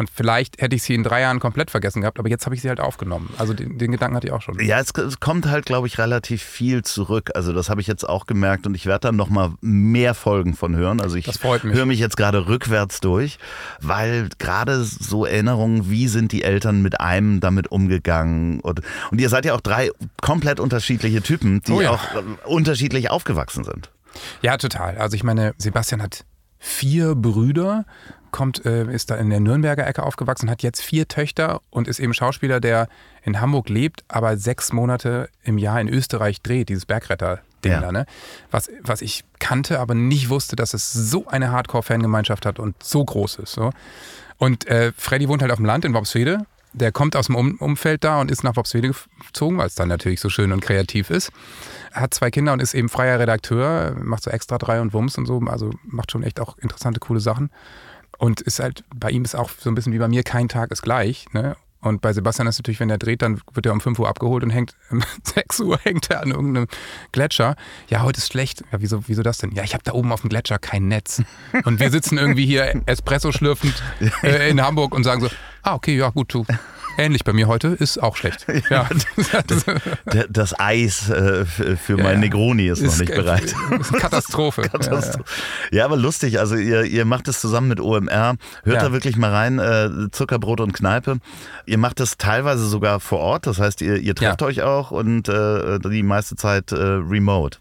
S2: Und vielleicht hätte ich sie in drei Jahren komplett vergessen gehabt, aber jetzt habe ich sie halt aufgenommen. Also den, den Gedanken hatte ich auch schon.
S1: Ja, es, es kommt halt, glaube ich, relativ viel zurück. Also das habe ich jetzt auch gemerkt und ich werde dann noch mal mehr Folgen von hören. Also ich
S2: mich.
S1: höre mich jetzt gerade rückwärts durch, weil gerade so Erinnerungen, wie sind die Eltern mit einem damit umgegangen? Und, und ihr seid ja auch drei komplett unterschiedliche Typen, die
S2: Oh ja.
S1: auch äh, unterschiedlich aufgewachsen sind.
S2: Ja, total. Also ich meine, Sebastian hat vier Brüder, kommt, äh, ist da in der Nürnberger Ecke aufgewachsen, hat jetzt vier Töchter und ist eben Schauspieler, der in Hamburg lebt, aber sechs Monate im Jahr in Österreich dreht, dieses Bergretter-Ding
S1: Ja.
S2: da, ne? Was, was ich kannte, aber nicht wusste, dass es so eine Hardcore-Fangemeinschaft hat und so groß ist. So. Und äh, Freddy wohnt halt auf dem Land in Worpswede. Der kommt aus dem um Umfeld da und ist nach Worpswede gezogen, weil es dann natürlich so schön und kreativ ist. Hat zwei Kinder und ist eben freier Redakteur, macht so extra drei und Wumms und so, also macht schon echt auch interessante, coole Sachen. Und ist halt, bei ihm ist auch so ein bisschen wie bei mir, kein Tag ist gleich. Ne? Und bei Sebastian ist natürlich, wenn er dreht, dann wird er um 5 Uhr abgeholt und hängt um 6 Uhr hängt er an irgendeinem Gletscher. Ja, heute ist schlecht. Ja, wieso, wieso das denn? Ja, ich habe da oben auf dem Gletscher kein Netz. Und wir sitzen irgendwie hier Espresso schlürfend äh, in Hamburg und sagen so, ah, okay, ja, gut, du. Ähnlich bei mir heute ist auch schlecht. Ja, das
S1: Das Eis äh, für
S2: Ja,
S1: mein. Negroni ist, noch
S2: ist,
S1: nicht bereit.
S2: Ist Katastrophe.
S1: Katastrophe. Ja, aber lustig. Also ihr, ihr macht es zusammen mit OMR. Hört da wirklich mal rein. Äh, Zuckerbrot und Kneipe. Ihr macht es teilweise sogar vor Ort. Das heißt, ihr, ihr trefft euch auch und äh, die meiste Zeit äh, remote.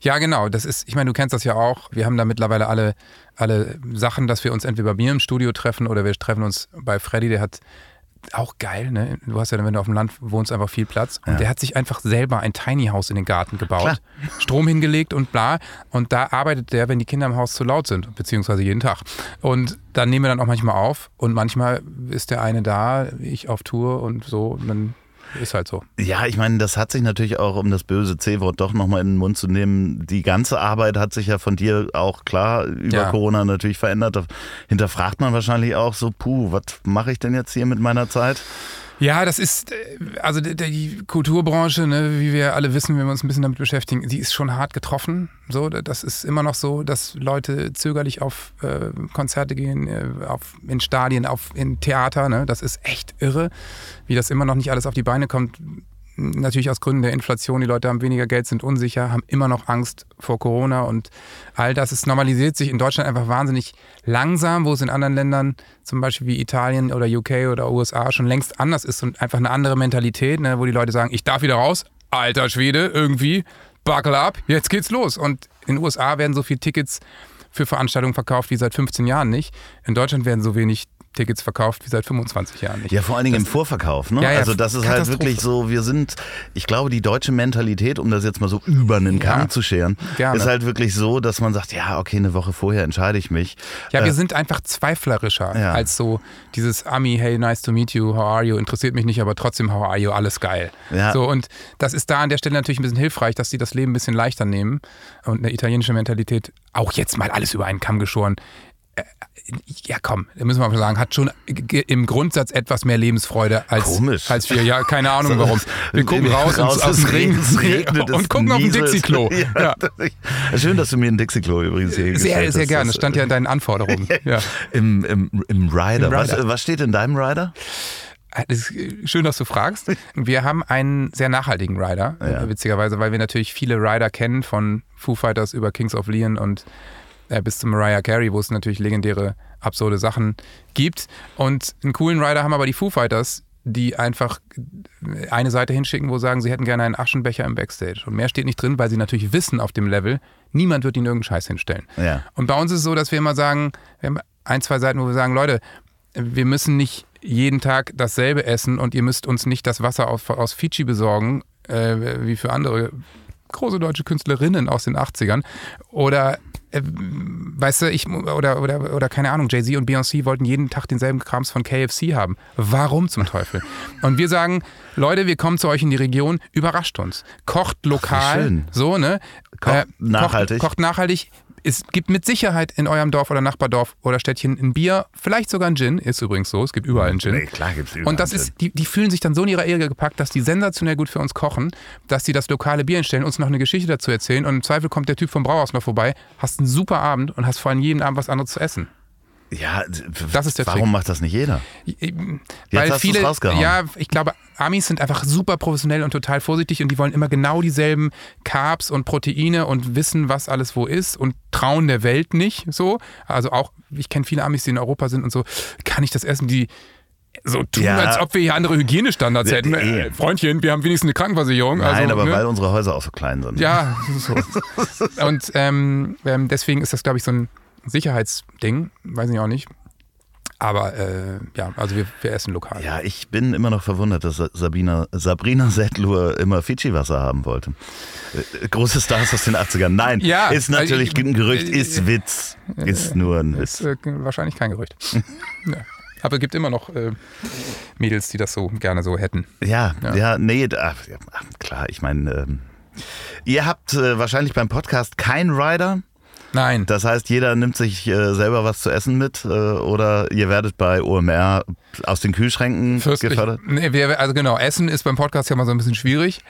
S2: Ja, genau. Das ist, ich meine, du kennst das ja auch. Wir haben da mittlerweile alle, alle Sachen, dass wir uns entweder bei mir im Studio treffen oder wir treffen uns bei Freddy, der hat auch geil, ne? Du hast ja, wenn du auf dem Land wohnst, einfach viel Platz. Und
S1: Ja.
S2: der hat sich einfach selber ein Tiny House in den Garten gebaut,
S1: Klar.
S2: Strom hingelegt und bla. Und da arbeitet der, wenn die Kinder im Haus zu laut sind, beziehungsweise jeden Tag. Und dann nehmen wir dann auch manchmal auf und manchmal ist der eine da, ich auf Tour und so. Und dann ist halt so.
S1: Ja, ich meine, das hat sich natürlich auch, um das böse C-Wort doch nochmal in den Mund zu nehmen, die ganze Arbeit hat sich ja von dir auch klar über
S2: Ja.
S1: Corona natürlich verändert. Da hinterfragt man wahrscheinlich auch so, puh, was mache ich denn jetzt hier mit meiner Zeit?
S2: Ja, das ist, äh, also die Kulturbranche, ne, wie wir alle wissen, wenn wir uns ein bisschen damit beschäftigen, die ist schon hart getroffen. So, das ist immer noch so, dass Leute zögerlich auf äh, Konzerte gehen, äh, auf, in Stadien, auf, in Theater. Ne? Das ist echt irre, wie das immer noch nicht alles auf die Beine kommt natürlich aus Gründen der Inflation, die Leute haben weniger Geld, sind unsicher, haben immer noch Angst vor Corona und all das. Es normalisiert sich in Deutschland einfach wahnsinnig langsam, wo es in anderen Ländern, zum Beispiel wie Italien oder UK oder USA, schon längst anders ist und einfach eine andere Mentalität, ne, wo die Leute sagen, ich darf wieder raus, alter Schwede, irgendwie, buckle up, jetzt geht's los. Und in den USA werden so viele Tickets für Veranstaltungen verkauft wie seit 15 Jahren nicht. In Deutschland werden so wenig Tickets verkauft wie seit 25 Jahren nicht.
S1: Ja, vor allen Dingen das, im Vorverkauf. Ne? Ja, ja, also das ist halt wirklich so, wir sind, ich glaube, die deutsche Mentalität, um das jetzt mal so über einen Kamm ja, zu scheren, gerne. ist halt wirklich so, dass man sagt, ja, okay, eine Woche vorher entscheide ich mich.
S2: Ja, äh, wir sind einfach zweiflerischer als so dieses Ami, hey, nice to meet you, how are you, interessiert mich nicht, aber trotzdem, how are you, alles geil. So, und das ist da an der Stelle natürlich ein bisschen hilfreich, dass sie das Leben ein bisschen leichter nehmen und eine italienische Mentalität auch jetzt mal alles über einen Kamm geschoren ja komm, da müssen wir mal sagen, hat schon im Grundsatz etwas mehr Lebensfreude als, Komisch. als wir. Ja, keine Ahnung warum. Wir gucken raus, raus aus dem Ring und gucken auf ein Dixie-Klo. Ja,
S1: ja. Schön, dass du mir ein Dixie-Klo übrigens hier
S2: Sehr, sehr gerne. Das stand ja in deinen Anforderungen. Ja.
S1: Im, im, Im Rider. Im Rider. Was, was steht in deinem Rider?
S2: Schön, dass du fragst. Wir haben einen sehr nachhaltigen Rider, ja. witzigerweise, weil wir natürlich viele Rider kennen, von Foo Fighters über Kings of Leon und äh, bis zu Mariah Carey, wo es natürlich legendäre, absurde Sachen gibt. Und einen coolen Rider haben aber die Foo Fighters, die einfach eine Seite hinschicken, wo sagen, sie hätten gerne einen Aschenbecher im Backstage. Und mehr steht nicht drin, weil sie natürlich wissen auf dem Level, niemand wird ihnen irgendeinen Scheiß hinstellen. Ja. Und bei uns ist es so, dass wir immer sagen, wir haben ein, zwei Seiten, wo wir sagen, Leute, wir müssen nicht jeden Tag dasselbe essen und ihr müsst uns nicht das Wasser aus, aus Fiji besorgen, äh, wie für andere große deutsche Künstlerinnen aus den 80ern. Oder äh, weißt du, ich oder, oder, oder keine Ahnung, Jay-Z und Beyoncé wollten jeden Tag denselben Krams von KFC haben. Warum zum Teufel? Und wir sagen, Leute, wir kommen zu euch in die Region, überrascht uns. Kocht lokal, Ach, so, ne?
S1: Kocht äh, nachhaltig.
S2: Kocht, kocht nachhaltig, es gibt mit Sicherheit in eurem Dorf oder Nachbardorf oder Städtchen ein Bier, vielleicht sogar ein Gin, ist übrigens so, es gibt überall ein Gin. Nee,
S1: klar gibt's überall
S2: Und das ist, die, die fühlen sich dann so in ihrer Ehre gepackt, dass die sensationell gut für uns kochen, dass die das lokale Bier hinstellen, uns noch eine Geschichte dazu erzählen und im Zweifel kommt der Typ vom Brauhaus noch vorbei, hast einen super Abend und hast vor allem jeden Abend was anderes zu essen.
S1: Ja, das ist der warum Trick. macht das nicht jeder?
S2: Weil Jetzt viele, ja, ich glaube, Amis sind einfach super professionell und total vorsichtig und die wollen immer genau dieselben Carbs und Proteine und wissen, was alles wo ist und trauen der Welt nicht so. Also auch, ich kenne viele Amis, die in Europa sind und so, kann ich das essen, die so tun, ja. als ob wir hier andere Hygienestandards ja, hätten. Äh, Freundchen, wir haben wenigstens eine Krankenversicherung.
S1: Nein,
S2: also,
S1: aber ne? weil unsere Häuser auch so klein sind.
S2: Ja, so. und ähm, ähm, deswegen ist das, glaube ich, so ein Sicherheitsding, weiß ich auch nicht. Aber äh, ja, also wir, wir, essen lokal.
S1: Ja, ich bin immer noch verwundert, dass Sabina, Sabrina Settlur immer Fidschi-Wasser haben wollte. Äh, große Stars aus den 80ern. Nein, ja, ist natürlich ich, ein Gerücht, äh, ist Witz. Ist nur ein Witz. Ist
S2: äh, wahrscheinlich kein Gerücht. ja. Aber es gibt immer noch äh, Mädels, die das so gerne so hätten.
S1: Ja, ja, ja nee, ach, klar, ich meine, ähm, ihr habt äh, wahrscheinlich beim Podcast keinen Rider.
S2: Nein.
S1: Das heißt, jeder nimmt sich äh, selber was zu essen mit äh, oder ihr werdet bei OMR aus den Kühlschränken Fürstlich, gefördert?
S2: Nee, wir, also genau, Essen ist beim Podcast ja mal so ein bisschen schwierig.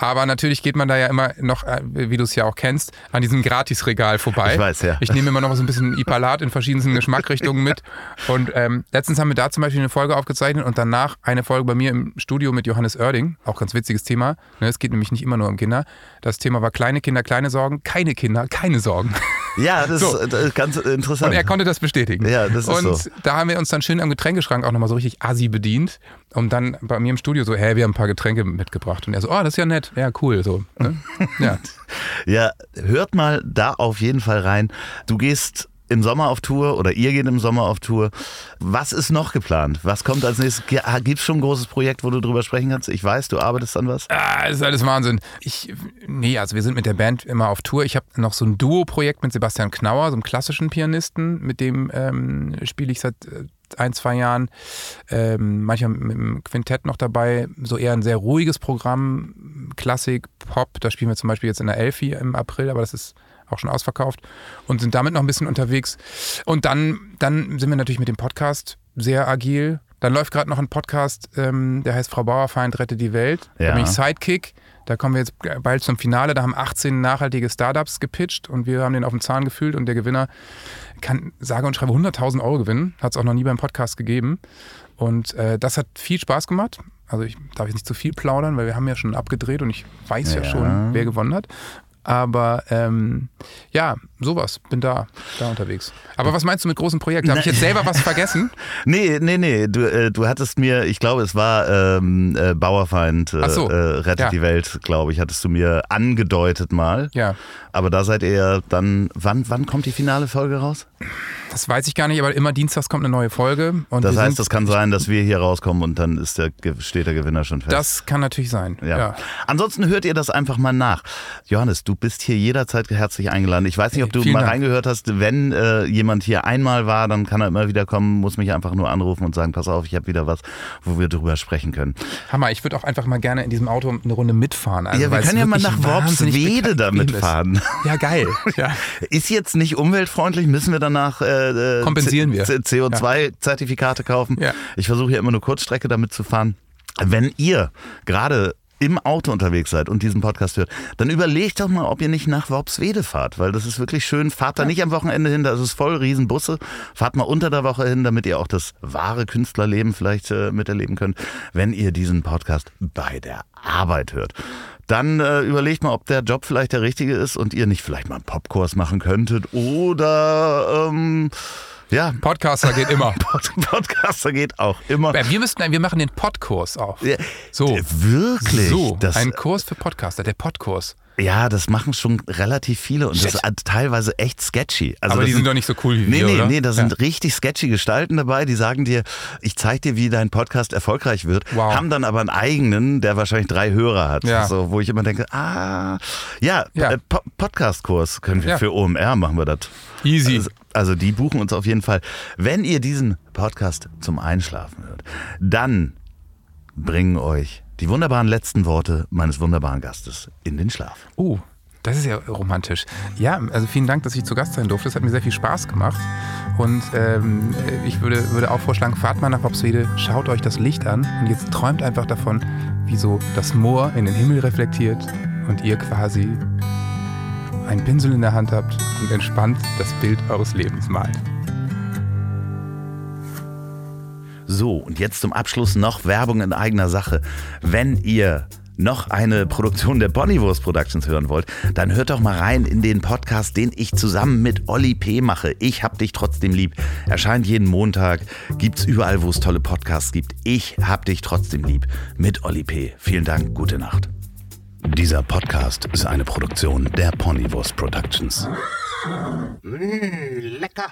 S2: Aber natürlich geht man da ja immer noch, äh, wie du es ja auch kennst, an diesem Gratisregal vorbei.
S1: Ich weiß, ja.
S2: Ich nehme immer noch so ein bisschen Ipalat in verschiedensten Geschmackrichtungen mit. Und ähm, letztens haben wir da zum Beispiel eine Folge aufgezeichnet und danach eine Folge bei mir im Studio mit Johannes Oerding. Auch ganz witziges Thema. Ne, es geht nämlich nicht immer nur um Kinder. Das Thema war kleine Kinder, kleine Sorgen, keine Kinder, keine Sorgen.
S1: Ja, das so. ist ganz interessant.
S2: Und er konnte das bestätigen.
S1: Ja, das ist
S2: und
S1: so.
S2: da haben wir uns dann schön am Getränkeschrank auch nochmal so richtig assi bedient und dann bei mir im Studio so, hä, wir haben ein paar Getränke mitgebracht. Und er so, oh, das ist ja nett. Ja, cool. So, ne?
S1: ja. ja, hört mal da auf jeden Fall rein. Du gehst im Sommer auf Tour oder ihr geht im Sommer auf Tour. Was ist noch geplant? Was kommt als nächstes? Gibt es schon ein großes Projekt, wo du drüber sprechen kannst? Ich weiß, du arbeitest an was.
S2: Ah, ist alles Wahnsinn. Ich, nee, also wir sind mit der Band immer auf Tour. Ich habe noch so ein Duo-Projekt mit Sebastian Knauer, so einem klassischen Pianisten, mit dem ähm, spiele ich seit äh, ein, zwei Jahren. Ähm, manchmal mit dem Quintett noch dabei. So eher ein sehr ruhiges Programm. Klassik, Pop. Da spielen wir zum Beispiel jetzt in der Elfi im April, aber das ist auch schon ausverkauft und sind damit noch ein bisschen unterwegs. Und dann, dann sind wir natürlich mit dem Podcast sehr agil. Dann läuft gerade noch ein Podcast, ähm, der heißt Frau Bauerfeind rette die Welt. Da
S1: Ja.
S2: bin ich Sidekick. Da kommen wir jetzt bald zum Finale. Da haben 18 nachhaltige Startups gepitcht und wir haben den auf den Zahn gefühlt und der Gewinner kann sage und schreibe 100.000 Euro gewinnen. Hat es auch noch nie beim Podcast gegeben. Und äh, das hat viel Spaß gemacht. Also ich darf jetzt nicht zu viel plaudern, weil wir haben ja schon abgedreht und ich weiß ja,
S1: Ja.
S2: schon, wer gewonnen hat. Aber ähm, ja, sowas, bin da, da unterwegs. Aber was meinst du mit großen Projekten? Habe ich jetzt selber was vergessen?
S1: Nee, nee, nee. Du, äh, du hattest mir, ich glaube, es war ähm, äh, Bauerfeind äh,
S2: so.
S1: äh, rettet
S2: Ja.
S1: die Welt, glaube ich, hattest du mir angedeutet mal.
S2: Ja,
S1: Aber da seid ihr dann, wann, wann kommt die finale Folge raus?
S2: das weiß ich gar nicht, aber immer dienstags kommt eine neue Folge. Und
S1: Das heißt, es kann sein, dass wir hier rauskommen und dann ist der, steht der Gewinner schon fest.
S2: das kann natürlich sein.
S1: Ja.
S2: Ja.
S1: Ansonsten hört ihr das einfach mal nach. Johannes, du bist hier jederzeit herzlich eingeladen. Ich weiß nicht, ob du
S2: Vielen
S1: mal
S2: Dank.
S1: reingehört hast. Wenn äh, jemand hier einmal war, dann kann er immer wieder kommen, muss mich einfach nur anrufen und sagen, pass auf, ich habe wieder was, wo wir drüber sprechen können.
S2: Hammer, ich würde auch einfach mal gerne in diesem Auto eine Runde mitfahren. Also,
S1: ja, wir können ja mal nach Worpswede damit fahren.
S2: Ja, geil. Ja.
S1: Ist jetzt nicht umweltfreundlich, müssen wir danach äh, äh,
S2: Kompensieren wir.
S1: CO2-Zertifikate kaufen.
S2: Ja.
S1: Ich versuche ja immer nur Kurzstrecke damit zu fahren. Wenn ihr gerade im Auto unterwegs seid und diesen Podcast hört, dann überlegt doch mal, ob ihr nicht nach Worpswede fahrt, weil das ist wirklich schön. Fahrt da nicht am Wochenende hin, da ist es voll Riesenbusse. Fahrt mal unter der Woche hin, damit ihr auch das wahre Künstlerleben vielleicht äh, miterleben könnt, wenn ihr diesen Podcast bei der Arbeit hört. Dann äh, überlegt mal, ob der Job vielleicht der richtige ist und ihr nicht vielleicht mal einen Popkurs machen könntet oder ähm, ja,
S2: Podcaster geht immer.
S1: Pod Podcaster geht auch immer.
S2: Wir müssten, wir machen den Podkurs auf.
S1: Ja,
S2: So.
S1: Wirklich?
S2: So,
S1: das,
S2: ein Kurs für Podcaster, der Podkurs.
S1: Ja, das machen schon relativ viele und das
S2: Shit.
S1: ist teilweise echt sketchy. Also
S2: Aber
S1: das
S2: die sind doch nicht so cool wie
S1: Nee,
S2: wir,
S1: nee,
S2: oder?
S1: nee, da sind
S2: Ja.
S1: richtig sketchy Gestalten dabei, die sagen dir, ich zeig dir, wie dein Podcast erfolgreich wird,
S2: Wow.
S1: haben dann aber einen eigenen, der wahrscheinlich drei Hörer hat.
S2: Ja.
S1: So, wo ich immer denke, ah, ja,
S2: Ja.
S1: äh, Po Podcast-Kurs können wir
S2: Ja.
S1: für OMR machen wir das.
S2: Easy.
S1: Also, also die buchen uns auf jeden Fall. Wenn ihr diesen Podcast zum Einschlafen hört, dann bringen euch die wunderbaren letzten Worte meines wunderbaren Gastes in den Schlaf.
S2: Oh, das ist ja romantisch. Ja, also vielen Dank, dass ich zu Gast sein durfte. Das hat mir sehr viel Spaß gemacht. Und ähm, ich würde, würde auch vorschlagen, fahrt mal nach Bobswede, schaut euch das Licht an und jetzt träumt einfach davon, wie so das Moor in den Himmel reflektiert und ihr quasi einen Pinsel in der Hand habt und entspannt das Bild eures Lebens malt.
S1: So, und jetzt zum Abschluss noch Werbung in eigener Sache. Wenn ihr noch eine Produktion der Bonnywurst Productions hören wollt, dann hört doch mal rein in den Podcast, den ich zusammen mit Olli P. mache. Ich hab dich trotzdem lieb. Erscheint jeden Montag, gibt's überall, wo es tolle Podcasts gibt. Ich hab dich trotzdem lieb mit Olli P. Vielen Dank, gute Nacht. Dieser Podcast ist eine Produktion der Ponywurst Productions.
S3: Mmh, lecker.